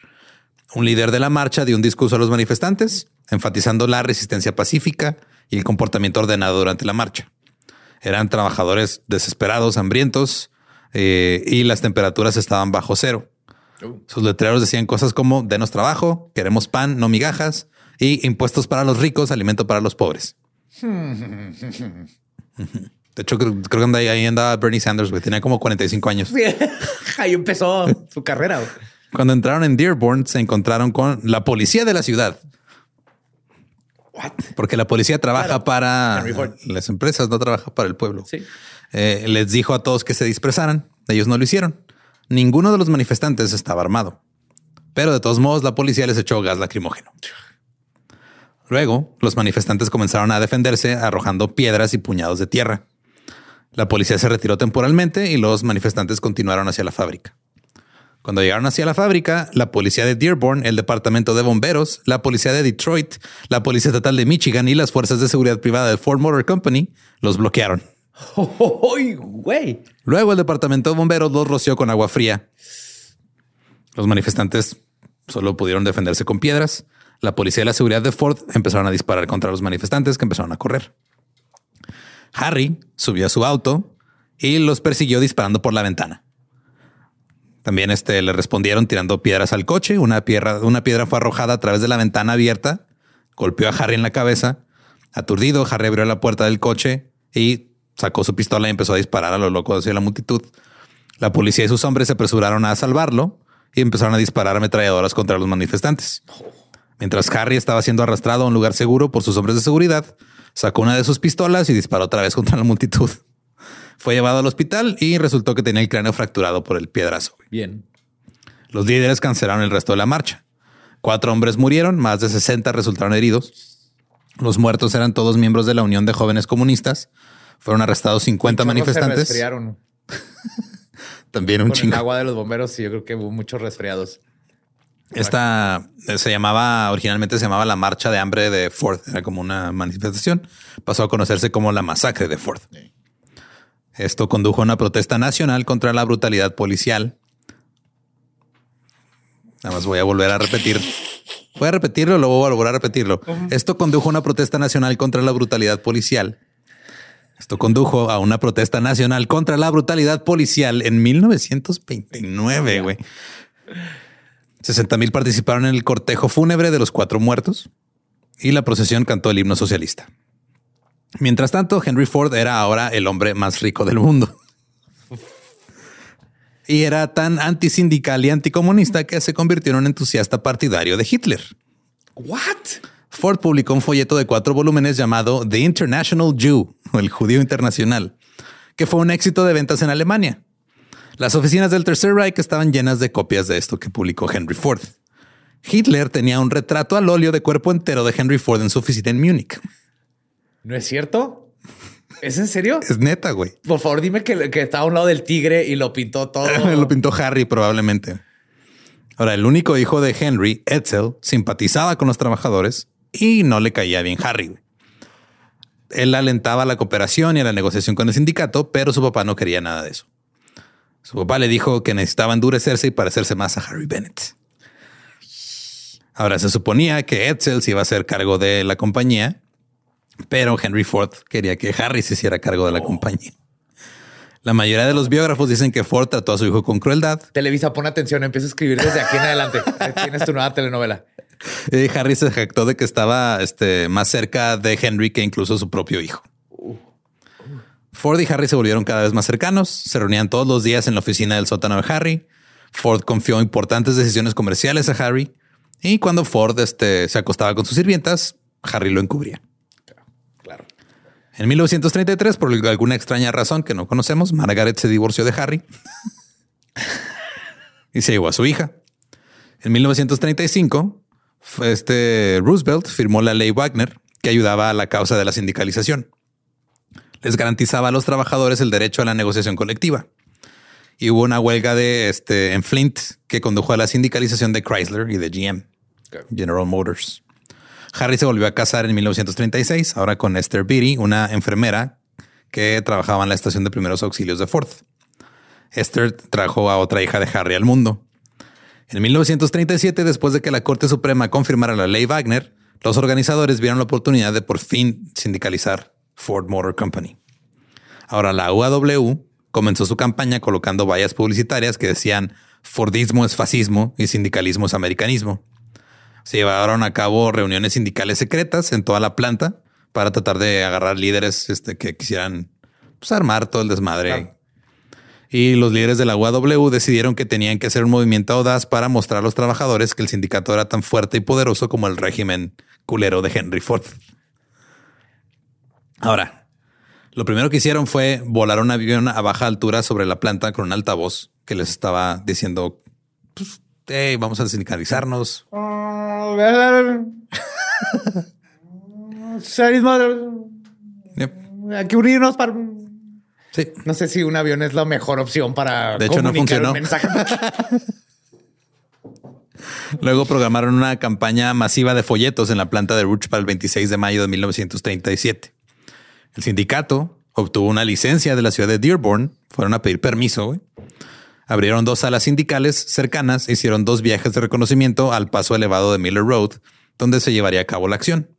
Un líder de la marcha dio un discurso a los manifestantes, enfatizando la resistencia pacífica y el comportamiento ordenado durante la marcha. Eran trabajadores desesperados, hambrientos, eh, y las temperaturas estaban bajo cero. Uh. Sus letreros decían cosas como denos trabajo, queremos pan, no migajas, y impuestos para los ricos, alimento para los pobres. De hecho, creo, que ahí, andaba Bernie Sanders, güey. Tenía como 45 años. ahí empezó su carrera. Cuando entraron en Dearborn, se encontraron con la policía de la ciudad. Porque la policía trabaja para las empresas, no trabaja para el pueblo. Sí. Eh, les dijo a todos que se dispersaran. Ellos no lo hicieron. Ninguno de los manifestantes estaba armado. Pero de todos modos, la policía les echó gas lacrimógeno. Luego, los manifestantes comenzaron a defenderse arrojando piedras y puñados de tierra. La policía se retiró temporalmente y los manifestantes continuaron hacia la fábrica. Cuando llegaron hacia la fábrica, la policía de Dearborn, el departamento de bomberos, la policía de Detroit, la policía estatal de Michigan y las fuerzas de seguridad privada de Ford Motor Company los bloquearon. Luego el departamento de bomberos los roció con agua fría. Los manifestantes solo pudieron defenderse con piedras. La policía y la seguridad de Ford empezaron a disparar contra los manifestantes que empezaron a correr. Harry subió a su auto y los persiguió disparando por la ventana. También este, le respondieron tirando piedras al coche. Una piedra, una piedra fue arrojada a través de la ventana abierta, golpeó a Harry en la cabeza. Aturdido, Harry abrió la puerta del coche y sacó su pistola y empezó a disparar a lo loco hacia la multitud. La policía y sus hombres se apresuraron a salvarlo y empezaron a disparar ametralladoras contra los manifestantes. Mientras Harry estaba siendo arrastrado a un lugar seguro por sus hombres de seguridad, sacó una de sus pistolas y disparó otra vez contra la multitud. Fue llevado al hospital y resultó que tenía el cráneo fracturado por el piedrazo. Bien. Los líderes cancelaron el resto de la marcha. Cuatro hombres murieron, más de 60 resultaron heridos. Los muertos eran todos miembros de la Unión de Jóvenes Comunistas. Fueron arrestados 50 manifestantes. Se También un chingo. El agua de los bomberos, y yo creo que hubo muchos resfriados. Esta eh, se llamaba, originalmente se llamaba la Marcha de Hambre de Ford. Era como una manifestación. Pasó a conocerse como la Masacre de Ford. Esto condujo a una protesta nacional contra la brutalidad policial. Nada más voy a volver a repetir. Voy a repetirlo, luego voy a volver a repetirlo. Esto condujo a una protesta nacional contra la brutalidad policial. Esto condujo a una protesta nacional contra la brutalidad policial en 1929, güey. 60 mil participaron en el cortejo fúnebre de los cuatro muertos y la procesión cantó el himno socialista. Mientras tanto, Henry Ford era ahora el hombre más rico del mundo. Y era tan antisindical y anticomunista que se convirtió en un entusiasta partidario de Hitler. What? Ford publicó un folleto de cuatro volúmenes llamado The International Jew, o el judío internacional, que fue un éxito de ventas en Alemania. Las oficinas del Tercer Reich estaban llenas de copias de esto que publicó Henry Ford. Hitler tenía un retrato al óleo de cuerpo entero de Henry Ford en su oficina en Múnich. ¿No es cierto? ¿Es en serio? Es neta, güey. Por favor, dime que, estaba a un lado del tigre y lo pintó todo. lo pintó Harry, probablemente. Ahora, el único hijo de Henry, Edsel, simpatizaba con los trabajadores y no le caía bien Harry. Él alentaba la cooperación y la negociación con el sindicato, pero su papá no quería nada de eso. Su papá le dijo que necesitaba endurecerse y parecerse más a Harry Bennett. Ahora se suponía que Edsel se iba a hacer cargo de la compañía, pero Henry Ford quería que Harry se hiciera cargo de la compañía. La mayoría de los biógrafos dicen que Ford trató a su hijo con crueldad. Televisa, pon atención, empieza a escribir desde aquí en adelante. Tienes tu nueva telenovela. Y Harry se jactó de que estaba este, más cerca de Henry que incluso su propio hijo. Ford y Harry se volvieron cada vez más cercanos, se reunían todos los días en la oficina del sótano de Harry. Ford confió importantes decisiones comerciales a Harry y cuando Ford este, se acostaba con sus sirvientas, Harry lo encubría. Claro. En 1933, por alguna extraña razón que no conocemos, Margaret se divorció de Harry y se llevó a su hija. En 1935, este Roosevelt firmó la ley Wagner que ayudaba a la causa de la sindicalización. Les garantizaba a los trabajadores el derecho a la negociación colectiva. Y hubo una huelga de este en Flint que condujo a la sindicalización de Chrysler y de GM, General Motors. Harry se volvió a casar en 1936, ahora con Esther Beatty, una enfermera que trabajaba en la estación de primeros auxilios de Ford. Esther trajo a otra hija de Harry al mundo. En 1937, después de que la Corte Suprema confirmara la ley Wagner, los organizadores vieron la oportunidad de por fin sindicalizar Ford Motor Company. Ahora la UAW comenzó su campaña colocando vallas publicitarias que decían Fordismo es fascismo y sindicalismo es americanismo. Se llevaron a cabo reuniones sindicales secretas en toda la planta para tratar de agarrar líderes este, que quisieran pues, armar todo el desmadre y los líderes de la UAW decidieron que tenían que hacer un movimiento audaz para mostrar a los trabajadores que el sindicato era tan fuerte y poderoso como el régimen culero de Henry Ford. Ahora, lo primero que hicieron fue volar un avión a baja altura sobre la planta con un altavoz que les estaba diciendo, pues, vamos a sindicalizarnos. Hay que unirnos para no sé si un avión es la mejor opción para. De hecho, no funcionó. Luego programaron una campaña masiva de folletos en la planta de Ruch para el 26 de mayo de 1937. El sindicato obtuvo una licencia de la ciudad de Dearborn. Fueron a pedir permiso. Abrieron dos salas sindicales cercanas e hicieron dos viajes de reconocimiento al paso elevado de Miller Road, donde se llevaría a cabo la acción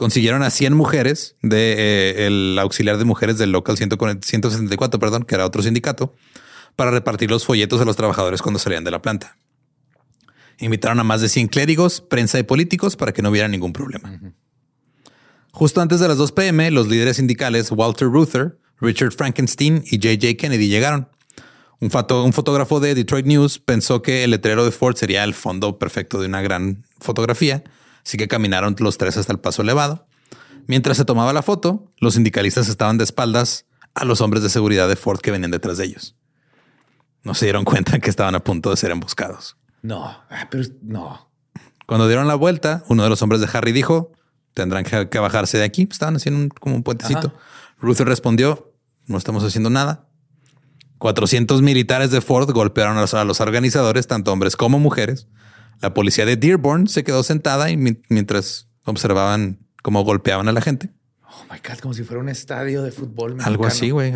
consiguieron a 100 mujeres de eh, el auxiliar de mujeres del local 164, perdón, que era otro sindicato, para repartir los folletos a los trabajadores cuando salían de la planta. Invitaron a más de 100 clérigos, prensa y políticos para que no hubiera ningún problema. Justo antes de las 2 pm, los líderes sindicales Walter Ruther, Richard Frankenstein y J.J. Kennedy llegaron. Un, un, fotógrafo de Detroit News pensó que el letrero de Ford sería el fondo perfecto de una gran fotografía Así que caminaron los tres hasta el paso elevado. Mientras se tomaba la foto, los sindicalistas estaban de espaldas a los hombres de seguridad de Ford que venían detrás de ellos. No se dieron cuenta que estaban a punto de ser emboscados. No, ah, pero no. Cuando dieron la vuelta, uno de los hombres de Harry dijo, tendrán que, bajarse de aquí. Estaban haciendo como un puentecito. Ruth respondió, no estamos haciendo nada. 400 militares de Ford golpearon a los organizadores, tanto hombres como mujeres, la policía de Dearborn se quedó sentada y mientras observaban cómo golpeaban a la gente. Oh my God, como si fuera un estadio de fútbol. Algo así, güey.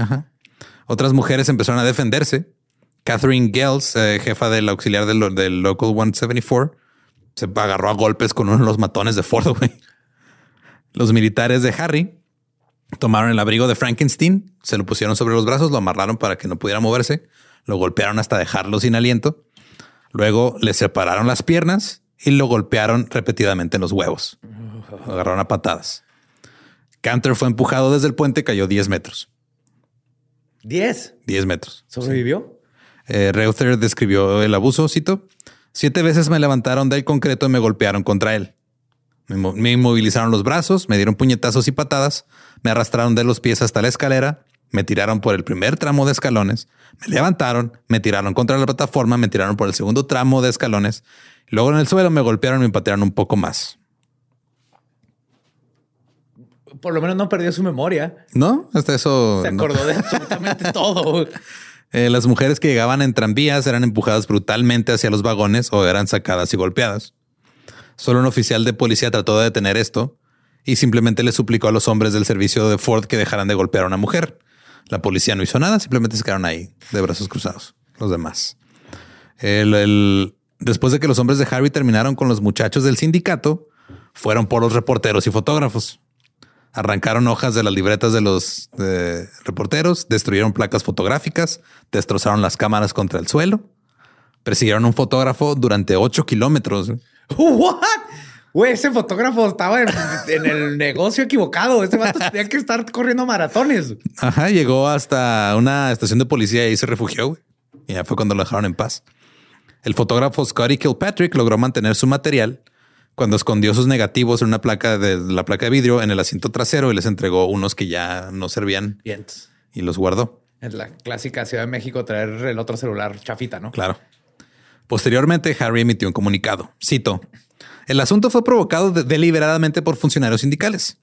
Otras mujeres empezaron a defenderse. Catherine Gales, eh, jefa del auxiliar del, Local 174, se agarró a golpes con uno de los matones de Ford, güey. Los militares de Harry tomaron el abrigo de Frankenstein, se lo pusieron sobre los brazos, lo amarraron para que no pudiera moverse, lo golpearon hasta dejarlo sin aliento Luego le separaron las piernas y lo golpearon repetidamente en los huevos. agarraron a patadas. Cantor fue empujado desde el puente y cayó 10 metros. ¿10? 10 metros. ¿Sobrevivió? Eh, Reuther describió el abuso, cito. Siete veces me levantaron del concreto y me golpearon contra él. Me inmovilizaron los brazos, me dieron puñetazos y patadas, me arrastraron de los pies hasta la escalera me tiraron por el primer tramo de escalones, me levantaron, me tiraron contra la plataforma, me tiraron por el segundo tramo de escalones, luego en el suelo me golpearon y me patearon un poco más. Por lo menos no perdió su memoria. No, hasta eso. Se acordó de absolutamente todo. Eh, las mujeres que llegaban en tranvías eran empujadas brutalmente hacia los vagones o eran sacadas y golpeadas. Solo un oficial de policía trató de detener esto y simplemente le suplicó a los hombres del servicio de Ford que dejaran de golpear a una mujer. La policía no hizo nada, simplemente se quedaron ahí de brazos cruzados. Los demás. después de que los hombres de Harry terminaron con los muchachos del sindicato, fueron por los reporteros y fotógrafos. Arrancaron hojas de las libretas de los reporteros, destruyeron placas fotográficas, destrozaron las cámaras contra el suelo, persiguieron a un fotógrafo durante ocho kilómetros. ¿What? Güey, ese fotógrafo estaba en, el negocio equivocado. Ese vato tenía que estar corriendo maratones. Ajá, llegó hasta una estación de policía y se refugió. Y ya fue cuando lo dejaron en paz. El fotógrafo Scotty Kilpatrick logró mantener su material cuando escondió sus negativos en una placa de la placa de vidrio en el asiento trasero y les entregó unos que ya no servían y los guardó. En la clásica Ciudad de México traer el otro celular chafita, ¿no? Claro. Posteriormente, Harry emitió un comunicado. Cito: El asunto fue provocado deliberadamente por funcionarios sindicales.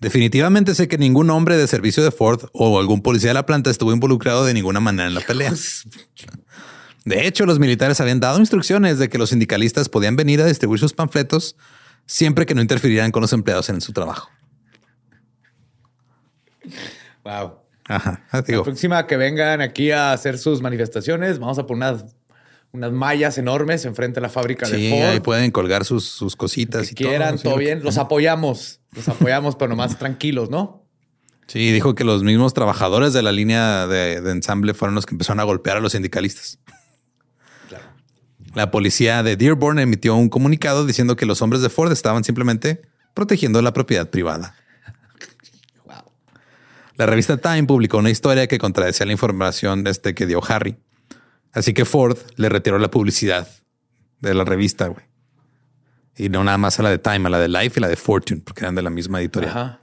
Definitivamente sé que ningún hombre de servicio de Ford o algún policía de la planta estuvo involucrado de ninguna manera en la pelea. De hecho, los militares habían dado instrucciones de que los sindicalistas podían venir a distribuir sus panfletos siempre que no interfirieran con los empleados en su trabajo. Wow. Ajá. La próxima que vengan aquí a hacer sus manifestaciones, vamos a poner unas, unas mallas enormes enfrente de la fábrica de Ford. ahí pueden colgar sus, sus cositas y quieran, todo, bien. Los apoyamos, los apoyamos, pero nomás tranquilos, ¿no? Sí, dijo que los mismos trabajadores de la línea de, de ensamble fueron los que empezaron a golpear a los sindicalistas. La policía de Dearborn emitió un comunicado diciendo que los hombres de Ford estaban simplemente protegiendo la propiedad privada. La revista Time publicó una historia que contradecía la información este que dio Harry. Así que Ford le retiró la publicidad de la revista, güey. Y no nada más a la de Time, a la de Life y la de Fortune, porque eran de la misma editorial.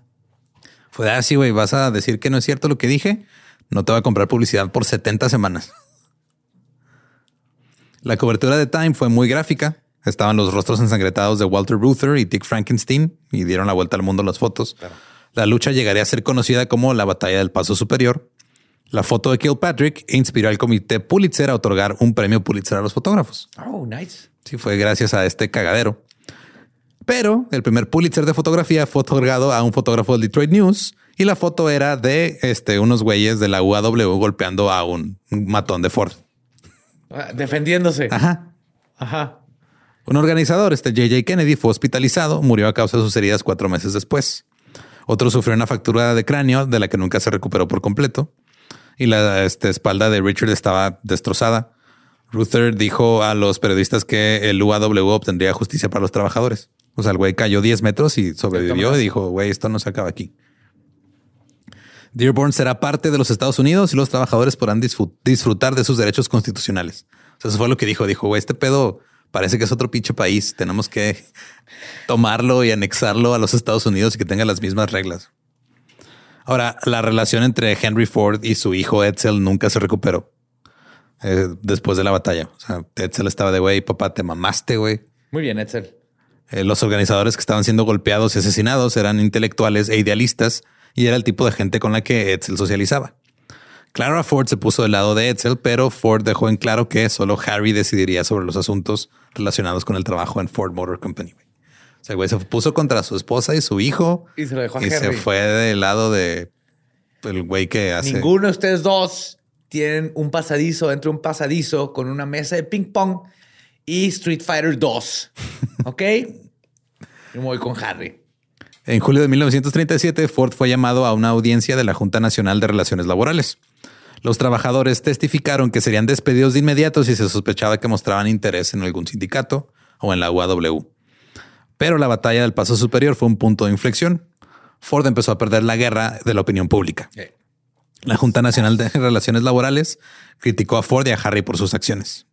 Fue así, ah, güey, vas a decir que no es cierto lo que dije. No te voy a comprar publicidad por 70 semanas. La cobertura de Time fue muy gráfica. Estaban los rostros ensangretados de Walter Ruther y Dick Frankenstein y dieron la vuelta al mundo las fotos. La lucha llegaría a ser conocida como la Batalla del Paso Superior. La foto de Kilpatrick inspiró al comité Pulitzer a otorgar un premio Pulitzer a los fotógrafos. Oh, nice. Sí, fue gracias a este cagadero. Pero el primer Pulitzer de fotografía fue otorgado a un fotógrafo del Detroit News y la foto era de este, unos güeyes de la UAW golpeando a un matón de Ford. Ah, defendiéndose. Ajá. Ajá. Un organizador, este JJ Kennedy, fue hospitalizado, murió a causa de sus heridas cuatro meses después. Otro sufrió una fractura de cráneo de la que nunca se recuperó por completo. Y la este, espalda de Richard estaba destrozada. Ruther dijo a los periodistas que el UAW obtendría justicia para los trabajadores. O sea, el güey cayó 10 metros y sobrevivió y dijo, güey, esto no se acaba aquí. Dearborn será parte de los Estados Unidos y los trabajadores podrán disfrutar de sus derechos constitucionales. eso fue lo que dijo. Dijo, este pedo parece que es otro pinche país. Tenemos que tomarlo y anexarlo a los Estados Unidos y que tenga las mismas reglas. Ahora, la relación entre Henry Ford y su hijo Edsel nunca se recuperó eh, después de la batalla. O sea, Edsel estaba de güey, papá, te mamaste, güey. Muy bien, Edsel. Eh, los organizadores que estaban siendo golpeados y asesinados eran intelectuales e idealistas y era el tipo de gente con la que Edsel socializaba. Clara Ford se puso del lado de Edsel, pero Ford dejó en claro que solo Harry decidiría sobre los asuntos relacionados con el trabajo en Ford Motor Company. O sea, güey, se puso contra su esposa y su hijo. Y se lo dejó a Y se fue del lado de el güey que hace. Ninguno de ustedes dos tienen un pasadizo entre un pasadizo con una mesa de ping pong y Street Fighter 2. ¿Ok? Yo me voy con Harry. En julio de 1937, Ford fue llamado a una audiencia de la Junta Nacional de Relaciones Laborales. Los trabajadores testificaron que serían despedidos de inmediato si se sospechaba que mostraban interés en algún sindicato o en la UAW. Pero la batalla del Paso Superior fue un punto de inflexión. Ford empezó a perder la guerra de la opinión pública. La Junta Nacional de Relaciones Laborales criticó a Ford y a Harry por sus acciones.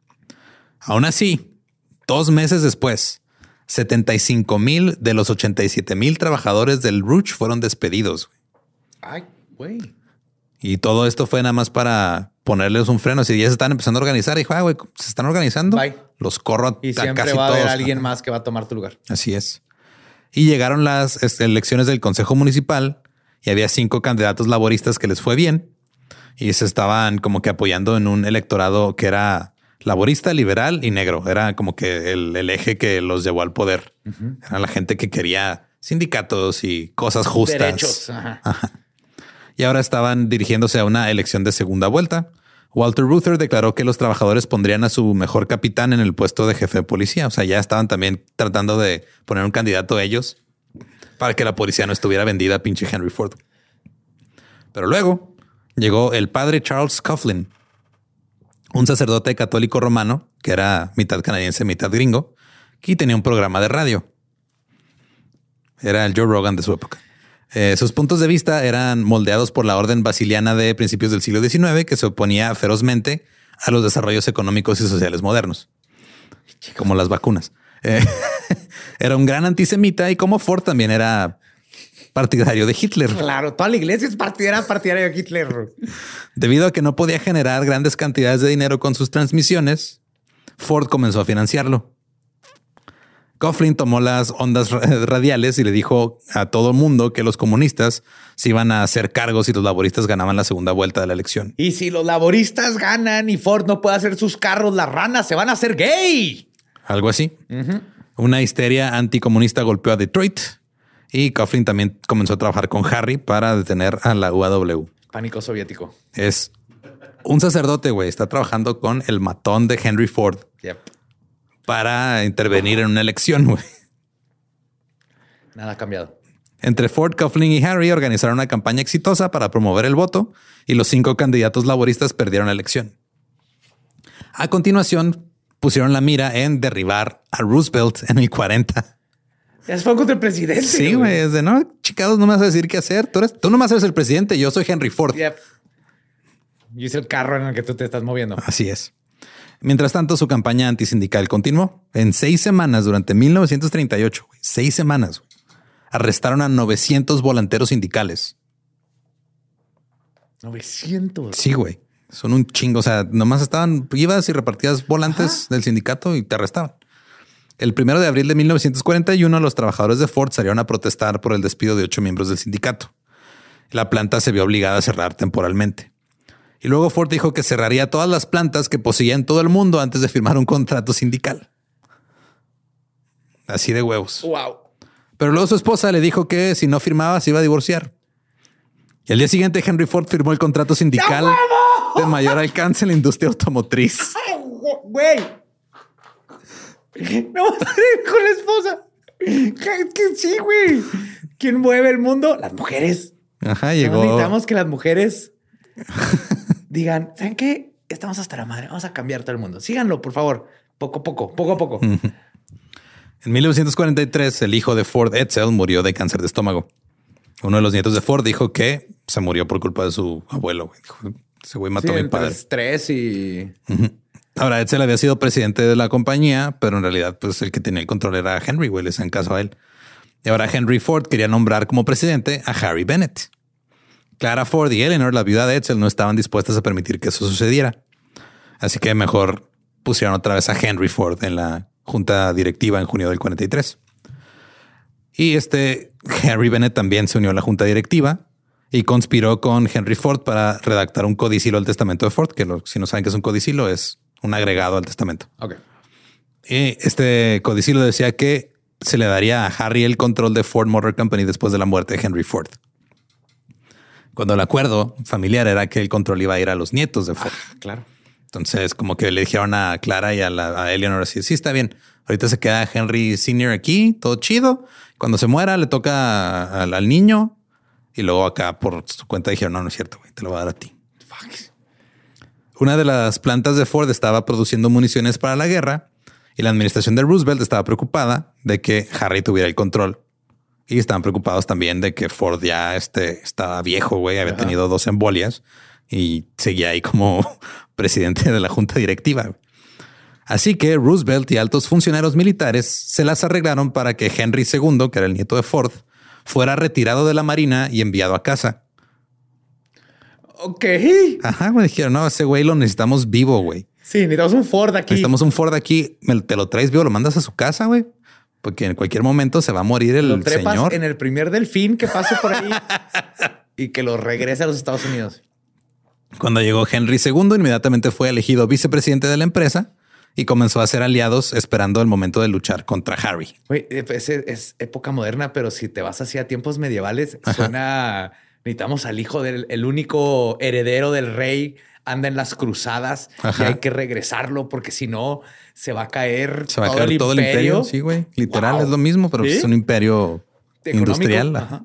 Aún así, dos meses después, 75 mil de los 87 mil trabajadores del Ruch fueron despedidos. Ay, güey. Y todo esto fue nada más para ponerles un freno. Si ya se están empezando a organizar, dijo, ah, güey, se están organizando. Los corro a Y siempre va a haber alguien más que va a tomar tu lugar. Así es. Y llegaron las este, elecciones del Consejo Municipal y había cinco candidatos laboristas que les fue bien. y se estaban como que apoyando en un electorado que era laborista, liberal y negro. Era como que el, eje que los llevó al poder. Era la gente que quería sindicatos y cosas justas. Derechos. Y ahora estaban dirigiéndose a una elección de segunda vuelta. Walter Ruther declaró que los trabajadores pondrían a su mejor capitán en el puesto de jefe de policía. O sea, ya estaban también tratando de poner un candidato a ellos para que la policía no estuviera vendida a pinche Henry Ford. Pero luego llegó el padre Charles Coughlin, un sacerdote católico romano que era mitad canadiense, mitad gringo, y tenía un programa de radio. Era el Joe Rogan de su época. Eh, sus puntos de vista eran moldeados por la orden basiliana de principios del siglo XIX, que se oponía ferozmente a los desarrollos económicos y sociales modernos, como las vacunas. Eh, era un gran antisemita y como Ford también era partidario de Hitler. Claro, toda la iglesia es partidaria, partidaria de Hitler. Debido a que no podía generar grandes cantidades de dinero con sus transmisiones, Ford comenzó a financiarlo. Coughlin tomó las ondas radiales y le dijo a todo el mundo que los comunistas se iban a hacer cargos y los laboristas ganaban la segunda vuelta de la elección. Y si los laboristas ganan y Ford no puede hacer sus carros, las ranas se van a hacer gay. Algo así. Una histeria anticomunista golpeó a Detroit y Coughlin también comenzó a trabajar con Harry para detener a la UAW. Pánico soviético. Es un sacerdote, güey. Está trabajando con el matón de Henry Ford. Para intervenir en una elección, güey. Nada ha cambiado. Entre Ford, Coughlin y Harry organizaron una campaña exitosa para promover el voto y los cinco candidatos laboristas perdieron la elección. A continuación, pusieron la mira en derribar a Roosevelt en el 40. Ya fue contra el presidente. Sí, güey. Es de no, chicados, no me vas a decir qué hacer. Tú, eres, tú no más eres el presidente. Yo soy Henry Ford. Yep. Y es el carro en el que tú te estás moviendo. Así es. Mientras tanto, su campaña antisindical continuó. En seis semanas, durante 1938, seis semanas, arrestaron a 900 volanteros sindicales. 900. Sí, güey. Son un chingo. O sea, nomás estaban, ibas y repartías volantes del sindicato y te arrestaban. El primero de abril de 1941, los trabajadores de Ford salieron a protestar por el despido de ocho miembros del sindicato. La planta se vio obligada a cerrar temporalmente. Y luego Ford dijo que cerraría todas las plantas que poseía en todo el mundo antes de firmar un contrato sindical. Así de huevos. Wow. Pero luego su esposa le dijo que si no firmaba se iba a divorciar. Y al día siguiente Henry Ford firmó el contrato sindical de mayor alcance en la industria automotriz. Güey. No con la esposa. Que sí, güey. ¿Quién mueve el mundo? Las mujeres. Ajá, llegó. necesitamos que las mujeres digan, ¿saben qué? Estamos hasta la madre. Vamos a cambiar todo el mundo. Síganlo, por favor. Poco a poco, poco a poco. En 1943, el hijo de Ford, Edsel, murió de cáncer de estómago. Uno de los nietos de Ford dijo que se murió por culpa de su abuelo. Dijo, ese güey mató a mi padre. Estrés y. Ahora, Edsel había sido presidente de la compañía, pero en realidad, pues el que tenía el control era Henry, güey, le hacían caso a él. Y ahora Henry Ford quería nombrar como presidente a Harry Bennett. Clara Ford y Eleanor, la viuda de Edsel, no estaban dispuestas a permitir que eso sucediera. Así que mejor pusieron otra vez a Henry Ford en la junta directiva en junio del 43. Y este Harry Bennett también se unió a la junta directiva y conspiró con Henry Ford para redactar un codicilo al testamento de Ford, que si no saben qué es un codicilo, es un agregado al testamento. Ok. Y este codicilo decía que se le daría a Harry el control de Ford Motor Company después de la muerte de Henry Ford. Cuando el acuerdo familiar era que el control iba a ir a los nietos de Ford. Ah, claro. Entonces, como que le dijeron a Clara y a, la, a Eleanor así, sí, está bien. Ahorita se queda Henry Senior aquí, todo chido. Cuando se muera, le toca al, niño. Y luego acá por su cuenta dijeron, no, no es cierto, güey, te lo voy a dar a ti. Una de las plantas de Ford estaba produciendo municiones para la guerra y la administración de Roosevelt estaba preocupada de que Harry tuviera el control. Y estaban preocupados también de que Ford ya este, estaba viejo, güey, había tenido dos embolias y seguía ahí como presidente de la junta directiva. Así que Roosevelt y altos funcionarios militares se las arreglaron para que Henry II, que era el nieto de Ford, fuera retirado de la Marina y enviado a casa. Ok. Ajá, me dijeron, no, ese güey lo necesitamos vivo, güey. Sí, necesitamos un Ford aquí. Necesitamos un Ford aquí. te lo traes vivo, lo mandas a su casa, güey. Porque en cualquier momento se va a morir el lo señor. En el primer delfín que pase por ahí y que lo regrese a los Estados Unidos. Cuando llegó Henry II, inmediatamente fue elegido vicepresidente de la empresa y comenzó a ser aliados esperando el momento de luchar contra Harry. Eh, pues, es, es, época moderna, pero si te vas hacia tiempos medievales, suena. Necesitamos al hijo del el único heredero del rey, anda en las cruzadas y hay que regresarlo porque si no se va a caer, se va a caer todo el imperio. Sí, güey. Literal es lo mismo, pero es un imperio industrial.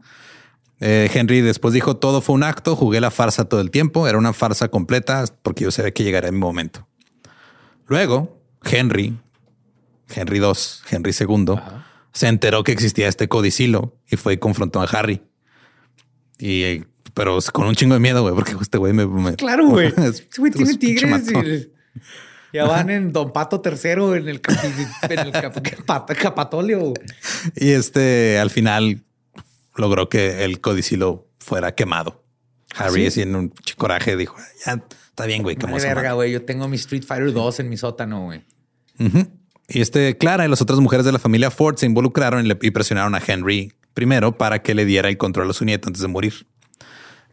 Eh, Henry después dijo todo fue un acto, jugué la farsa todo el tiempo, era una farsa completa porque yo sabía que llegaría mi momento. Luego, Henry, Henry II, Henry II, se enteró que existía este codicilo y fue y confrontó a Harry. Y pero con un chingo de miedo, güey, porque este güey me, Claro, güey. Este güey tiene tigres. ya van en Don Pato III en el, en el Capatolio. Y este al final logró que el codicilo fuera quemado. Harry, así en un coraje, dijo: Ya está bien, güey. Como verga, güey. Yo tengo mi Street Fighter 2 en mi sótano, güey. Y este, Clara y las otras mujeres de la familia Ford se involucraron y, presionaron a Henry primero para que le diera el control a su nieto antes de morir.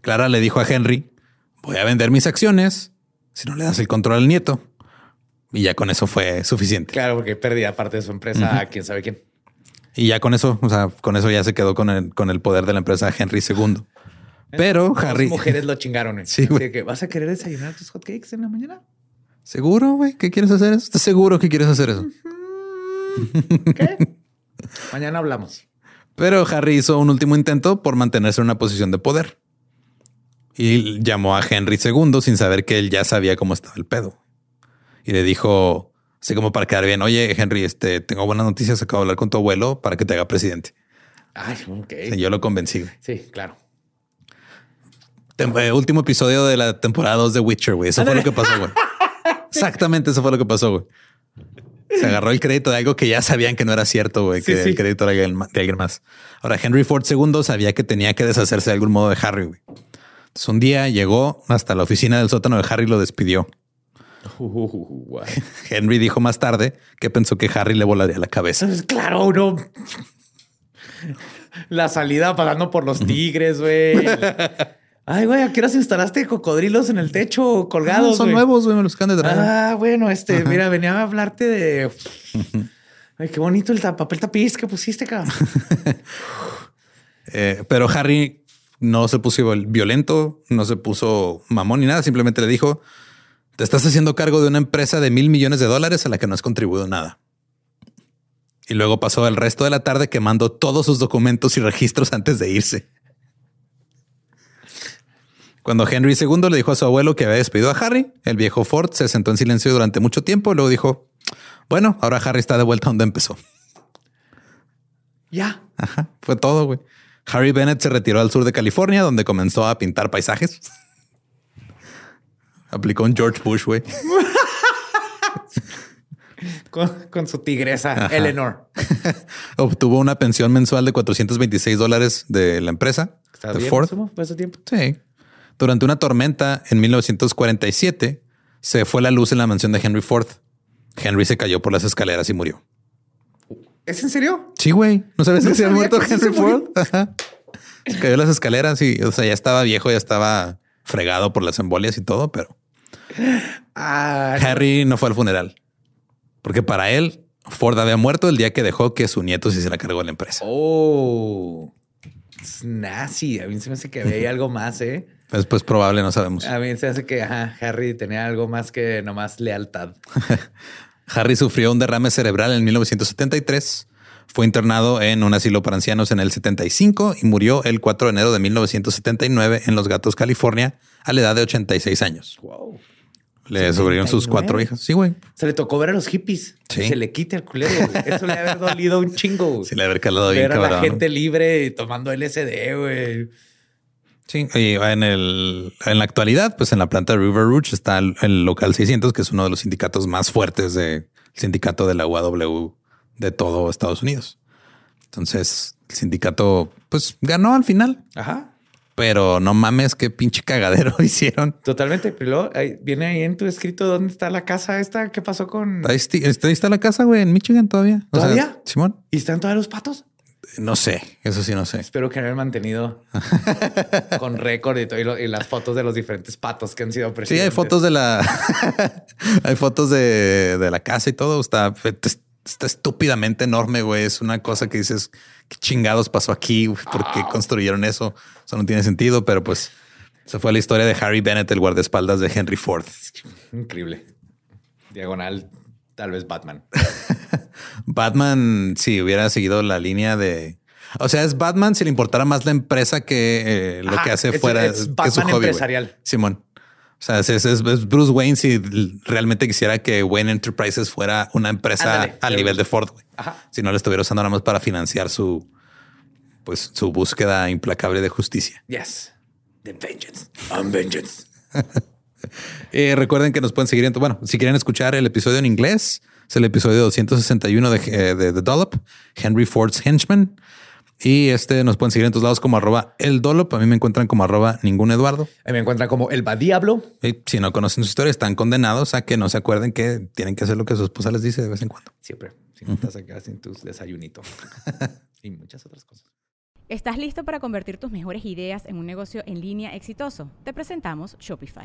Clara le dijo a Henry: Voy a vender mis acciones si no le das el control al nieto. Y ya con eso fue suficiente. Claro, porque perdía parte de su empresa a quién sabe quién. Y ya con eso, o sea, con eso ya se quedó con el, con el poder de la empresa Henry II. Pero Harry. Las mujeres lo chingaron. Sí, Así que vas a querer desayunar tus hotcakes en la mañana. ¿Seguro, güey? ¿Qué quieres hacer eso? ¿Estás seguro que quieres hacer eso? ¿Qué? mañana hablamos. Pero Harry hizo un último intento por mantenerse en una posición de poder. Y llamó a Henry II sin saber que él ya sabía cómo estaba el pedo. Y le dijo, así como para quedar bien, oye, Henry, este, tengo buenas noticias, acabo de hablar con tu abuelo para que te haga presidente. Ay, ok. yo lo convencí. Sí, claro. Eh, último episodio de la temporada 2 de Witcher, güey. Eso fue lo que pasó, güey. Exactamente eso fue lo que pasó, güey. Se agarró el crédito de algo que ya sabían que no era cierto, güey, que el crédito era de alguien más. Ahora, Henry Ford II sabía que tenía que deshacerse de algún modo de Harry, güey. Entonces, un día llegó hasta la oficina del sótano de Harry y lo despidió. Henry dijo más tarde que pensó que Harry le volaría la cabeza. Claro, no. La salida pasando por los tigres, güey. Ay, güey, ¿a qué horas instalaste cocodrilos en el techo colgados? son nuevos, güey, me los de traer. Ah, bueno, este, mira, venía a hablarte de. Ay, qué bonito el papel tapiz que pusiste, cabrón. Pero Harry no se puso violento, no se puso mamón ni nada, simplemente le dijo: Te estás haciendo cargo de una empresa de mil millones de dólares a la que no has contribuido nada. Y luego pasó el resto de la tarde quemando todos sus documentos y registros antes de irse. Cuando Henry II le dijo a su abuelo que había despedido a Harry, el viejo Ford se sentó en silencio durante mucho tiempo. Luego dijo, bueno, ahora Harry está de vuelta donde empezó. Ya. Ajá, fue todo, güey. Harry Bennett se retiró al sur de California, donde comenzó a pintar paisajes. Aplicó un George Bush, güey. con, su tigresa, Eleanor. Obtuvo una pensión mensual de 426 dólares de la empresa. de Ford. ese tiempo? Sí. Durante una tormenta en 1947 se fue la luz en la mansión de Henry Ford. Henry se cayó por las escaleras y murió. ¿Es en serio? Sí, güey. ¿No sabes que se había muerto Henry Ford? Se cayó las escaleras y, o sea, ya estaba viejo, ya estaba fregado por las embolias y todo, pero ah, Harry no fue al funeral porque para él Ford había muerto el día que dejó que su nieto se hiciera cargo de la empresa. Oh, es nazi. A mí se me hace que había algo más, eh. Es pues probable, no sabemos. A mí se hace que Harry tenía algo más que nomás lealtad. Harry sufrió un derrame cerebral en 1973. Fue internado en un asilo para ancianos en el 75 y murió el 4 de enero de 1979 en Los Gatos, California, a la edad de 86 años. Wow. Le sobrevivieron sus cuatro hijas. Sí, güey. Se le tocó ver a los hippies. Se le quite al culero. Eso le ha dolido un chingo. Sí, le haber calado bien, Ver a la gente libre tomando LSD, güey. Sí, y en, el, en la actualidad, pues en la planta de River Rouge está el, local 600, que es uno de los sindicatos más fuertes del sindicato de la UAW de todo Estados Unidos. Entonces, el sindicato, pues ganó al final. Ajá. Pero no mames, qué pinche cagadero hicieron. Totalmente. Pero viene ahí en tu escrito dónde está la casa esta. ¿Qué pasó con? Ahí, está, la casa, güey, en Michigan todavía. ¿Todavía? Simón. ¿Y están todos los patos? No sé, eso sí no sé. Espero que hayan mantenido con récord y, todo, y, las fotos de los diferentes patos que han sido presidentes. Sí, hay fotos de la hay fotos de, la casa y todo. Está, está estúpidamente enorme, güey. Es una cosa que dices, ¿qué chingados pasó aquí? ¿Por qué construyeron eso? Eso no tiene sentido, pero pues se fue la historia de Harry Bennett, el guardaespaldas de Henry Ford. Increíble. Diagonal, tal vez Batman. Batman, si hubiera seguido la línea de. O sea, es Batman si le importara más la empresa que eh, lo que hace fuera es Batman su empresarial. Simón. O sea, es, Bruce Wayne si realmente quisiera que Wayne Enterprises fuera una empresa al nivel de Ford. Si no le estuviera usando nada más para financiar su, pues, su búsqueda implacable de justicia. Yes. The vengeance. I'm vengeance. Eh, recuerden que nos pueden seguir en, bueno, si quieren escuchar el episodio en inglés, es el episodio 261 de, eh, de The Dollop, Henry Ford's Henchman. Y este nos pueden seguir en todos lados como arroba el Dollop. A mí me encuentran como arroba ningún Eduardo. me encuentran como el Diablo. Y si no conocen su historia, están condenados a que no se acuerden que tienen que hacer lo que su esposa les dice de vez en cuando. Siempre. Si no estás acá sin tus desayunitos y muchas otras cosas. ¿Estás listo para convertir tus mejores ideas en un negocio en línea exitoso? Te presentamos Shopify.